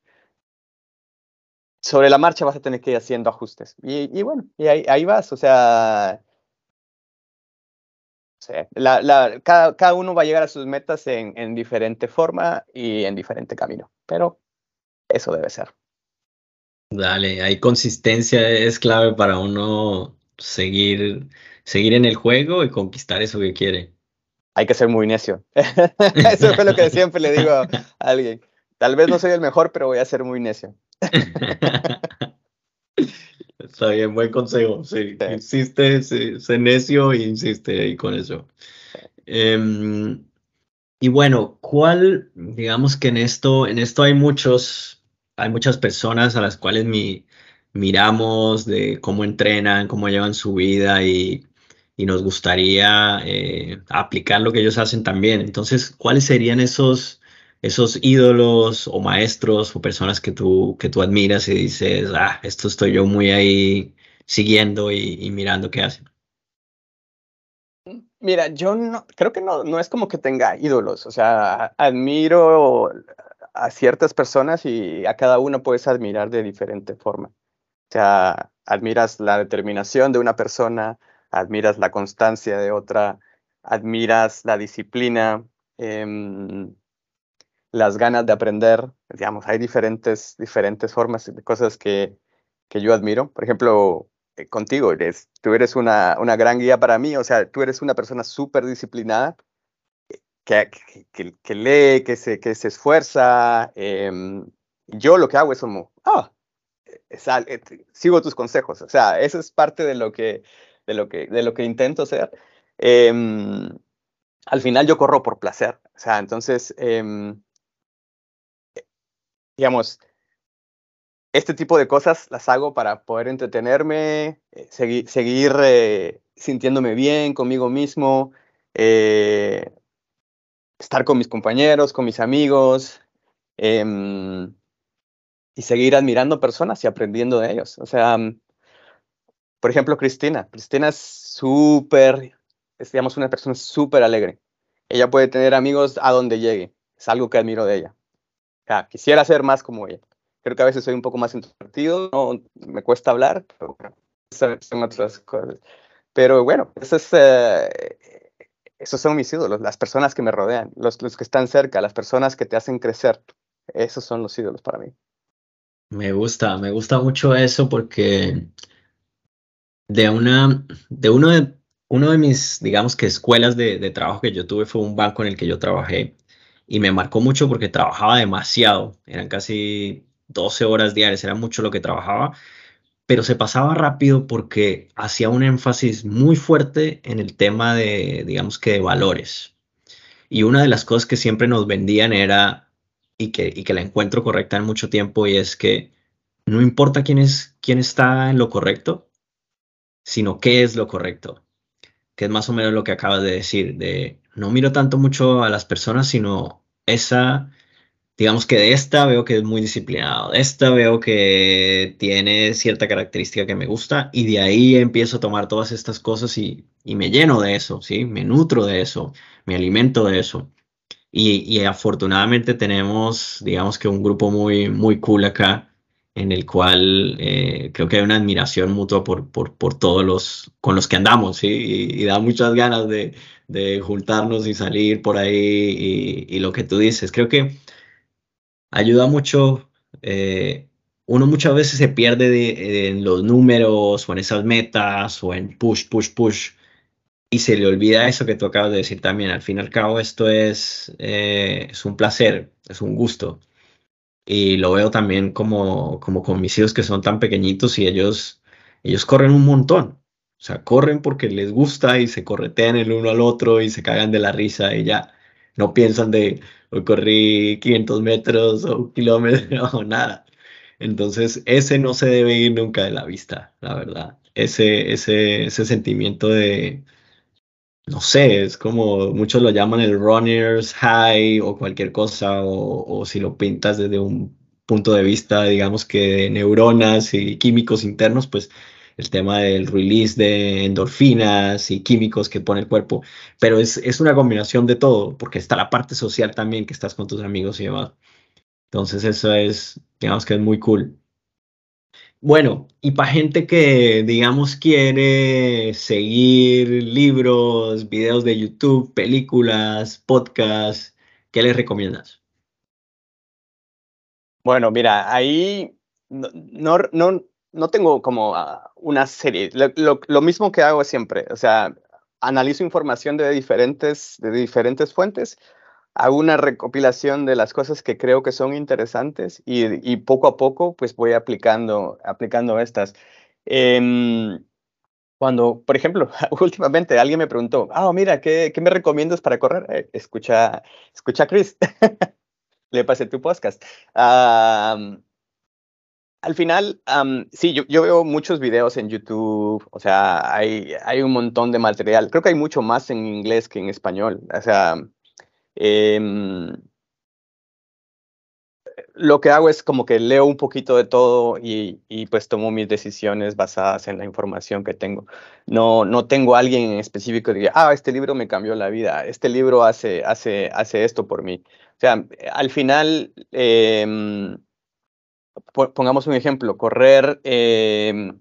sobre la marcha vas a tener que ir haciendo ajustes. Y, y bueno, y ahí, ahí, vas, o sea, o sea la, la, cada, cada, uno va a llegar a sus metas en, en, diferente forma y en diferente camino, pero eso debe ser. Dale, hay consistencia, es clave para uno seguir, seguir en el juego y conquistar eso que quiere. Hay que ser muy necio. (laughs) eso fue lo que siempre le digo a alguien. Tal vez no soy el mejor, pero voy a ser muy necio. Está bien, buen consejo. Sí, sí. insiste, sí, sé necio e insiste ahí con eso. Eh, y bueno, ¿cuál, digamos que en esto, en esto hay muchos, hay muchas personas a las cuales mi, miramos de cómo entrenan, cómo llevan su vida y, y nos gustaría eh, aplicar lo que ellos hacen también. Entonces, ¿cuáles serían esos, esos ídolos o maestros o personas que tú, que tú admiras y dices, ah, esto estoy yo muy ahí siguiendo y, mirando qué hacen? Mira, yo no, creo que no, no es como que tenga ídolos, o sea, admiro a ciertas personas y a cada uno puedes admirar de diferente forma. O sea, admiras la determinación de una persona, admiras la constancia de otra, admiras la disciplina, em, las ganas de aprender. Digamos, hay diferentes, diferentes formas de cosas que, que yo admiro. Por ejemplo, eh, contigo, eres, tú eres una, una gran guía para mí, o sea, tú eres una persona súper disciplinada. Que, que, que, lee, que se, que se esfuerza. Em, yo lo que hago es como, ah, eh, sigo tus consejos. O sea, eso es parte de lo que, de lo que, de lo que intento hacer. Em, al final yo corro por placer. O sea, entonces, em, digamos, este tipo de cosas las hago para poder entretenerme, eh, seguir, eh, sintiéndome bien conmigo mismo, eh, estar con mis compañeros, con mis amigos em, y seguir admirando personas y aprendiendo de ellos. O sea, por ejemplo, Cristina. Cristina es súper, digamos una persona súper alegre. Ella puede tener amigos a donde llegue. Es algo que admiro de ella. Quisiera ser más como ella. Creo que a veces soy un poco más introvertido, no, me cuesta hablar, pero son otras cosas. Pero bueno, eso es, eh, esos son mis ídolos, las personas que me rodean, los, los que están cerca, las personas que te hacen crecer. Esos son los ídolos para mí. Me gusta, me gusta mucho eso porque de una, de uno de, uno de mis, digamos que escuelas de, de, trabajo que yo tuve fue un banco en el que yo trabajé y me marcó mucho porque trabajaba demasiado, eran casi 12 horas diarias, era mucho lo que trabajaba, pero se pasaba rápido porque hacía un énfasis muy fuerte en el tema de, digamos que de valores. Y una de las cosas que siempre nos vendían era, y que, y que la encuentro correcta en mucho tiempo, y es que no importa quién, es, quién está en lo correcto, sino qué es lo correcto, que es más o menos lo que acabas de decir, de no miro tanto mucho a las personas, sino esa, digamos que de esta veo que es muy disciplinado, de esta veo que tiene cierta característica que me gusta y de ahí empiezo a tomar todas estas cosas y, y me lleno de eso, ¿sí? Me nutro de eso, me alimento de eso. Y, y afortunadamente tenemos, digamos que un grupo muy, muy cool acá en el cual eh, creo que hay una admiración mutua por, por, por, todos los con los que andamos, ¿sí? Y, da muchas ganas de, de, juntarnos y salir por ahí y, lo que tú dices. Creo que ayuda mucho. Eh, uno muchas veces se pierde en los números o en esas metas o en push, push, push y se le olvida eso que tú acabas de decir también. Al fin y al cabo esto es, eh, es un placer, es un gusto y lo veo también como, como con mis hijos que son tan pequeñitos y ellos, ellos corren un montón. O sea, corren porque les gusta y se corretean el uno al otro y se cagan de la risa y ya no piensan de hoy corrí 500 metros o un kilómetro (laughs) o nada. Entonces, ese no se debe ir nunca de la vista, la verdad. Ese, ese, ese sentimiento de, no sé, es como muchos lo llaman el runner's high o cualquier cosa, o, si lo pintas desde un punto de vista, digamos que de neuronas y químicos internos, pues el tema del release de endorfinas y químicos que pone el cuerpo, pero es, es una combinación de todo, porque está la parte social también, que estás con tus amigos y demás. Entonces eso es, digamos que es muy cool. Bueno, y para gente que, digamos, quiere seguir libros, videos de YouTube, películas, podcasts, ¿qué les recomiendas? Bueno, mira, ahí no, no, tengo como ah, una serie. Lo, mismo que hago siempre, o sea, analizo información de diferentes, de diferentes fuentes hago una recopilación de las cosas que creo que son interesantes y, poco a poco pues voy aplicando, aplicando estas. Em, cuando, por ejemplo, (laughs) últimamente alguien me preguntó, ah, mira, ¿qué, ¿qué, me recomiendas para correr? Eh, escucha, escucha Chris. (laughs) Le pasé tu podcast. Al final, sí, yo, veo muchos videos en YouTube, o sea, hay, un montón de material. Creo que hay mucho más en inglés que en español. O sea, em, lo que hago es como que leo un poquito de todo y, y, pues tomo mis decisiones basadas en la información que tengo. No, no tengo alguien en específico que diga, ah, este libro me cambió la vida, este libro hace, hace, hace esto por mí. O sea, al final... Eh, pongamos un ejemplo, correr, em,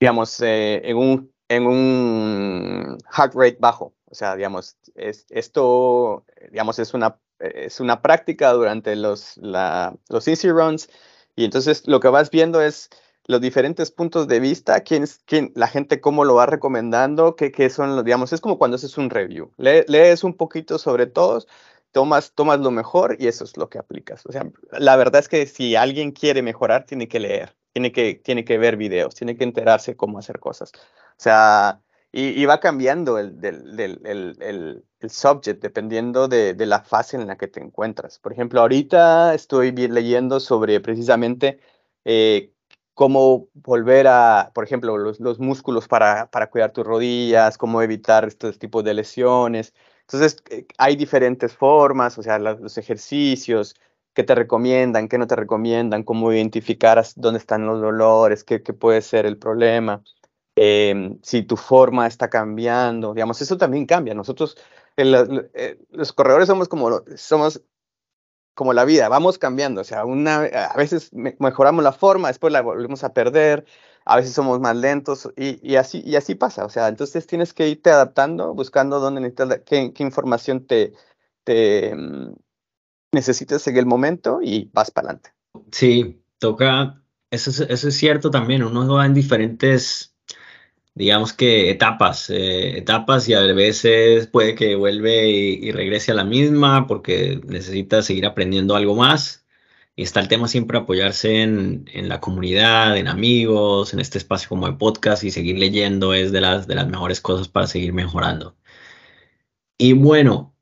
digamos, eh, en, un, en un heart rate bajo. O sea, digamos, es, esto, digamos, es una, es una práctica durante los, la, los easy runs. Y entonces lo que vas viendo es los diferentes puntos de vista, quién, quién, la gente cómo lo va recomendando, qué, qué son los, digamos, es como cuando haces un review. lees un poquito sobre todos tomas, tomas lo mejor y eso es lo que aplicas. O sea, la verdad es que si alguien quiere mejorar, tiene que leer, tiene que, tiene que ver videos, tiene que enterarse cómo hacer cosas. O sea, y, va cambiando el, el, el, subject dependiendo de, de, la fase en la que te encuentras. Por ejemplo, ahorita estoy leyendo sobre precisamente eh, cómo volver a, por ejemplo, los, los músculos para, para, cuidar tus rodillas, cómo evitar estos tipos de lesiones. Entonces, eh, hay diferentes formas, o sea, los ejercicios, qué te recomiendan, qué no te recomiendan, cómo identificar dónde están los dolores, qué, puede ser el problema, em, si tu forma está cambiando, digamos, eso también cambia. Nosotros, eh, los corredores somos como, somos como la vida, vamos cambiando, o sea, una, a veces mejoramos la forma, después la volvemos a perder, a veces somos más lentos y, así, pasa. O sea, entonces tienes que irte adaptando, buscando dónde necesitas, qué, información te, mm, necesitas en el momento y vas para adelante. Sí, toca, eso es, eso es cierto también, uno va en diferentes, digamos que etapas, eh, etapas y a veces puede que vuelve y, y regrese a la misma porque necesita seguir aprendiendo algo más está el tema siempre apoyarse en, la comunidad, en amigos, en este espacio como de podcast y seguir leyendo es de las, de las mejores cosas para seguir mejorando. Y bueno,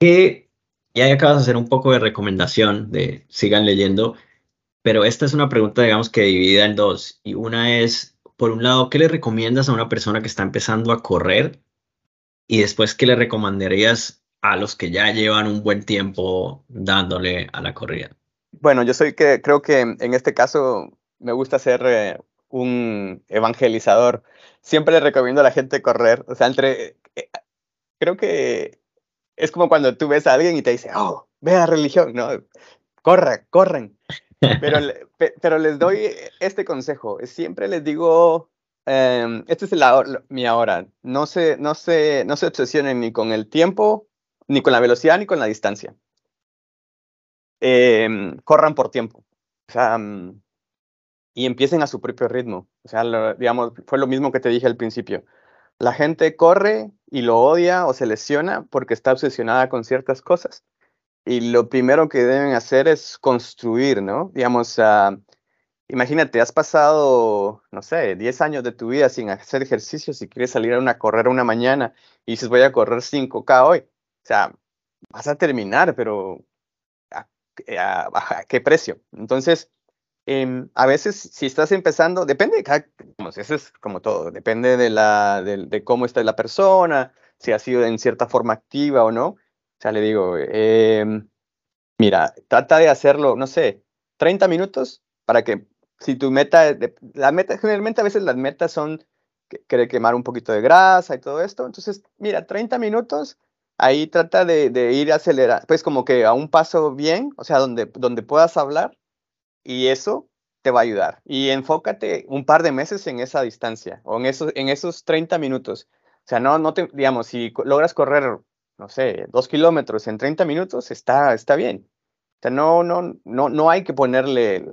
que ya acabas de hacer un poco de recomendación de sigan leyendo, pero esta es una pregunta, digamos, que divida en dos. Y una es, por un lado, ¿qué le recomiendas a una persona que está empezando a correr? Y después, ¿qué le recomendarías a los que ya llevan un buen tiempo dándole a la corrida? Bueno, yo soy que creo que en este caso me gusta ser eh, un evangelizador. Siempre le recomiendo a la gente correr. O sea, entre eh, creo que es como cuando tú ves a alguien y te dice, oh, ve a religión, no, corre, corren. Pero, (laughs) pero les doy este consejo. Siempre les digo, eh, este es la, mi ahora. No se, no, se, no se obsesionen ni con el tiempo, ni con la velocidad, ni con la distancia. Em, corran por tiempo. O sea, mm, y empiecen a su propio ritmo. O sea, digamos, fue lo mismo que te dije al principio. La gente corre y lo odia o se lesiona porque está obsesionada con ciertas cosas. Y lo primero que deben hacer es construir, ¿no? Digamos, uh, imagínate, has pasado, no sé, 10 años de tu vida sin hacer ejercicio, si quieres salir a una correr una mañana y dices voy a correr 5K hoy. O sea, vas a terminar, pero eh, a, qué precio. Entonces, em, a veces si estás empezando, depende, eso es como todo, depende de, la, de, cómo está la persona, si ha sido en cierta forma activa o no. O sea, le digo, em, mira, trata de hacerlo, no sé, 30 minutos para que si tu meta, la meta, generalmente a veces las metas son querer quemar un poquito de grasa y todo esto. Entonces, mira, 30 minutos ahí trata de, ir acelerando, pues como que a un paso bien, o sea, donde, donde puedas hablar y eso te va a ayudar. Y enfócate un par de meses en esa distancia o en esos, en esos 30 minutos. O sea, no, no te, digamos, si logras correr, no sé, dos kilómetros en 30 minutos, está, está bien. O sea, no, no, no, no hay que ponerle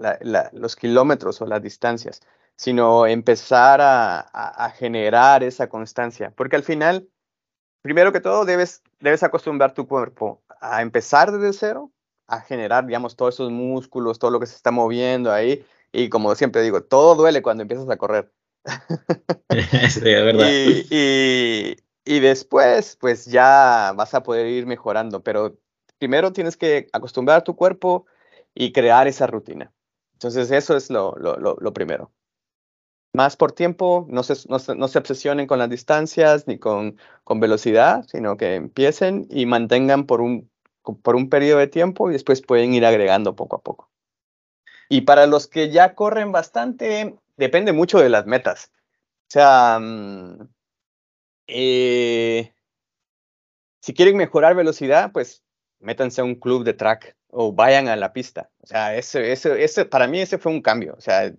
los kilómetros o las distancias, sino empezar a generar esa constancia. Porque al final, primero que todo, debes, debes acostumbrar tu cuerpo a empezar desde cero, a generar, digamos, todos esos músculos, todo lo que se está moviendo ahí. Y como siempre digo, todo duele cuando empiezas a correr. (laughs) sí, es verdad. Y, y, después, pues ya vas a poder ir mejorando. Pero primero tienes que acostumbrar tu cuerpo y crear esa rutina. Entonces eso es lo, primero. Más por tiempo, no se, no, se, obsesionen con las distancias ni con, con velocidad, sino que empiecen y mantengan por un, por un periodo de tiempo y después pueden ir agregando poco a poco. Y para los que ya corren bastante, depende mucho de las metas. O sea, mm, eh, si quieren mejorar velocidad, pues métanse a un club de track o vayan a la pista. O sea, ese, ese, ese, para mí ese fue un cambio. O sea,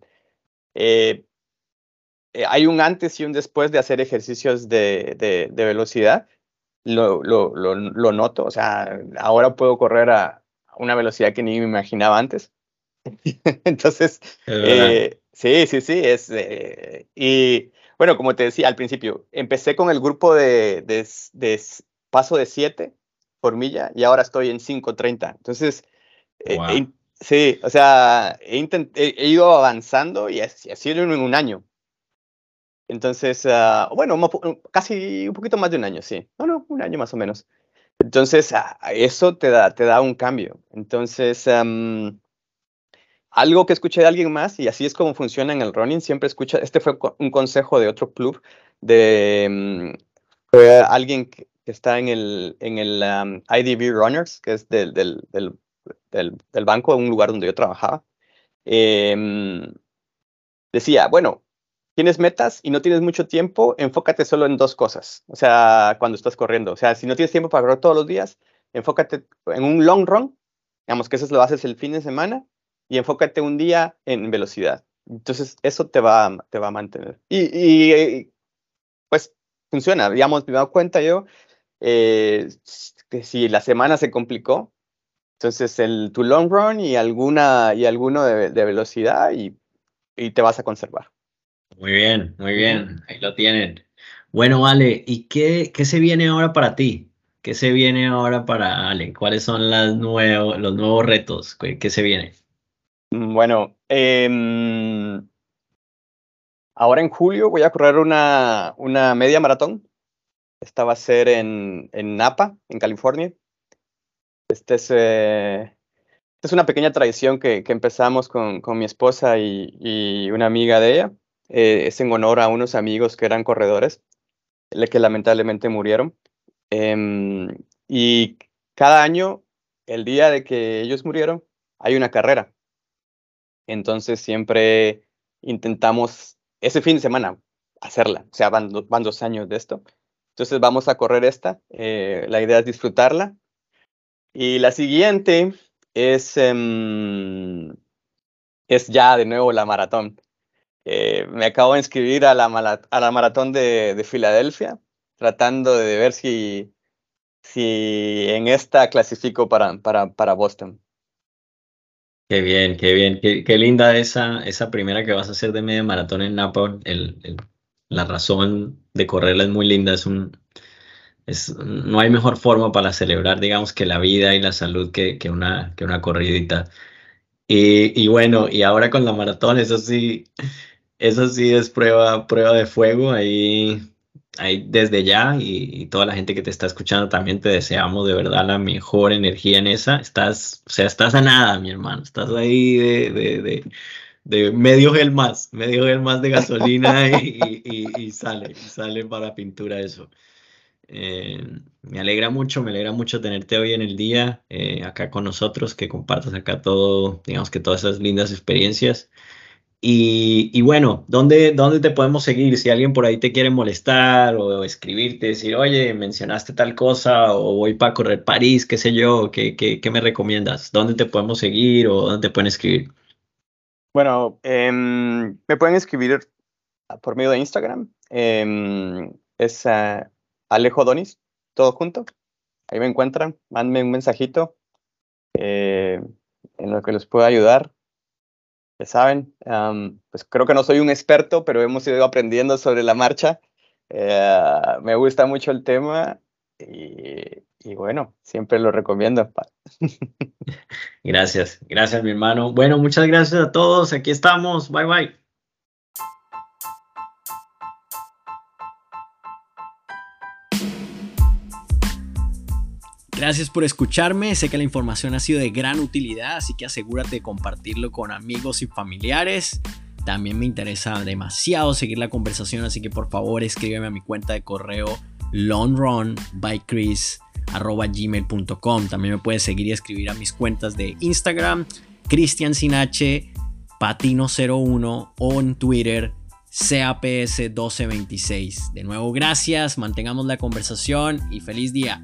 eh, eh, hay un antes y un después de hacer ejercicios de, de, velocidad. Lo, lo, lo, lo, noto. O sea, ahora puedo correr a una velocidad que ni me imaginaba antes. (laughs) Entonces, eh, sí, sí, sí. Es, y bueno, como te decía al principio, empecé con el grupo de, de, de paso de 7 por milla y ahora estoy en 5.30. Entonces, eh, sí, o sea, he, he, ido avanzando y ha, sido en un año. Entonces, uh, bueno, casi un poquito más de un año, sí. No, no, un año más o menos. Entonces, uh, eso te da, te da un cambio. Entonces, um, algo que escuché de alguien más, y así es como funciona en el running, siempre escucha, este fue un consejo de otro club, de um, alguien que, está en el, en el IDB Runners, que es del, del, del, del, banco, un lugar donde yo trabajaba. Em, decía, bueno, tienes metas y no tienes mucho tiempo, enfócate solo en dos cosas. O sea, cuando estás corriendo. O sea, si no tienes tiempo para correr todos los días, enfócate en un long run, digamos que eso lo haces el fin de semana, y enfócate un día en velocidad. Entonces, eso te va, te va a mantener. Y, pues funciona, digamos, me he dado cuenta yo eh, que si la semana se complicó, entonces el tu long run y alguna y alguno de, velocidad y, te vas a conservar. Muy bien, muy bien, ahí lo tienen. Bueno, Ale, ¿y qué, qué se viene ahora para ti? ¿Qué se viene ahora para Ale? ¿Cuáles son las los nuevos retos? ¿Qué, qué se viene? Mm, bueno, eh, ahora en julio voy a correr una, una media maratón esta va a ser en, en Napa, en California. Este es, eh, es una pequeña tradición que, que empezamos con, con, mi esposa y, y, una amiga de ella. Eh, es en honor a unos amigos que eran corredores, que lamentablemente murieron. Em, y cada año, el día de que ellos murieron, hay una carrera. Entonces siempre intentamos ese fin de semana hacerla. O sea, van, van dos años de esto. Entonces vamos a correr esta. Eh, la idea es disfrutarla. Y la siguiente es, em, es ya de nuevo la maratón. Eh, me acabo de inscribir a la, maratón de, de, Filadelfia, tratando de ver si, en esta clasifico para, Boston. Qué bien, qué bien, qué, linda esa, primera que vas a hacer de media maratón en Napa, la razón de correrla es muy linda, no hay mejor forma para celebrar, digamos, que la vida y la salud que, una, que corridita. Y, bueno, y ahora con la maratón, eso sí, eso sí es prueba, prueba de fuego, ahí, ahí desde ya y, toda la gente que te está escuchando también te deseamos de verdad la mejor energía en esa. Estás, o sea, estás a nada, mi hermano, estás ahí de, de, de de medio gel más, medio gel más de gasolina (laughs) y, sale, sale para pintura eso. Eh, me alegra mucho, me alegra mucho tenerte hoy en el día eh, acá con nosotros, que compartas acá todo, digamos que todas esas lindas experiencias. Y, bueno, ¿dónde, ¿dónde te podemos seguir? Si alguien por ahí te quiere molestar o escribirte, decir, oye, mencionaste tal cosa o voy para correr París, qué sé yo, ¿qué, qué, qué me recomiendas? ¿Dónde te podemos seguir o dónde te pueden escribir? Bueno, em, me pueden escribir por medio de Instagram. Em, es uh, Alejo Donis, todo junto. Ahí me encuentran. Mándenme un mensajito eh, en lo que les pueda ayudar. Ya saben, pues creo que no soy un experto, pero hemos ido aprendiendo sobre la marcha. Eh, me gusta mucho el tema y bueno, siempre lo recomiendo. (laughs) Gracias, gracias mi hermano. Bueno, muchas gracias a todos. Aquí estamos. Bye bye. Gracias por escucharme, sé que la información ha sido de gran utilidad, así que asegúrate de compartirlo con amigos y familiares. También me interesa demasiado seguir la conversación, así que por favor escríbeme a mi cuenta de correo longrunbychris.gmail.com También me puedes seguir y escribir a mis cuentas de Instagram, Cristian Sinache, Patino01 o en Twitter, CAPS1226. De nuevo, gracias, mantengamos la conversación y feliz día.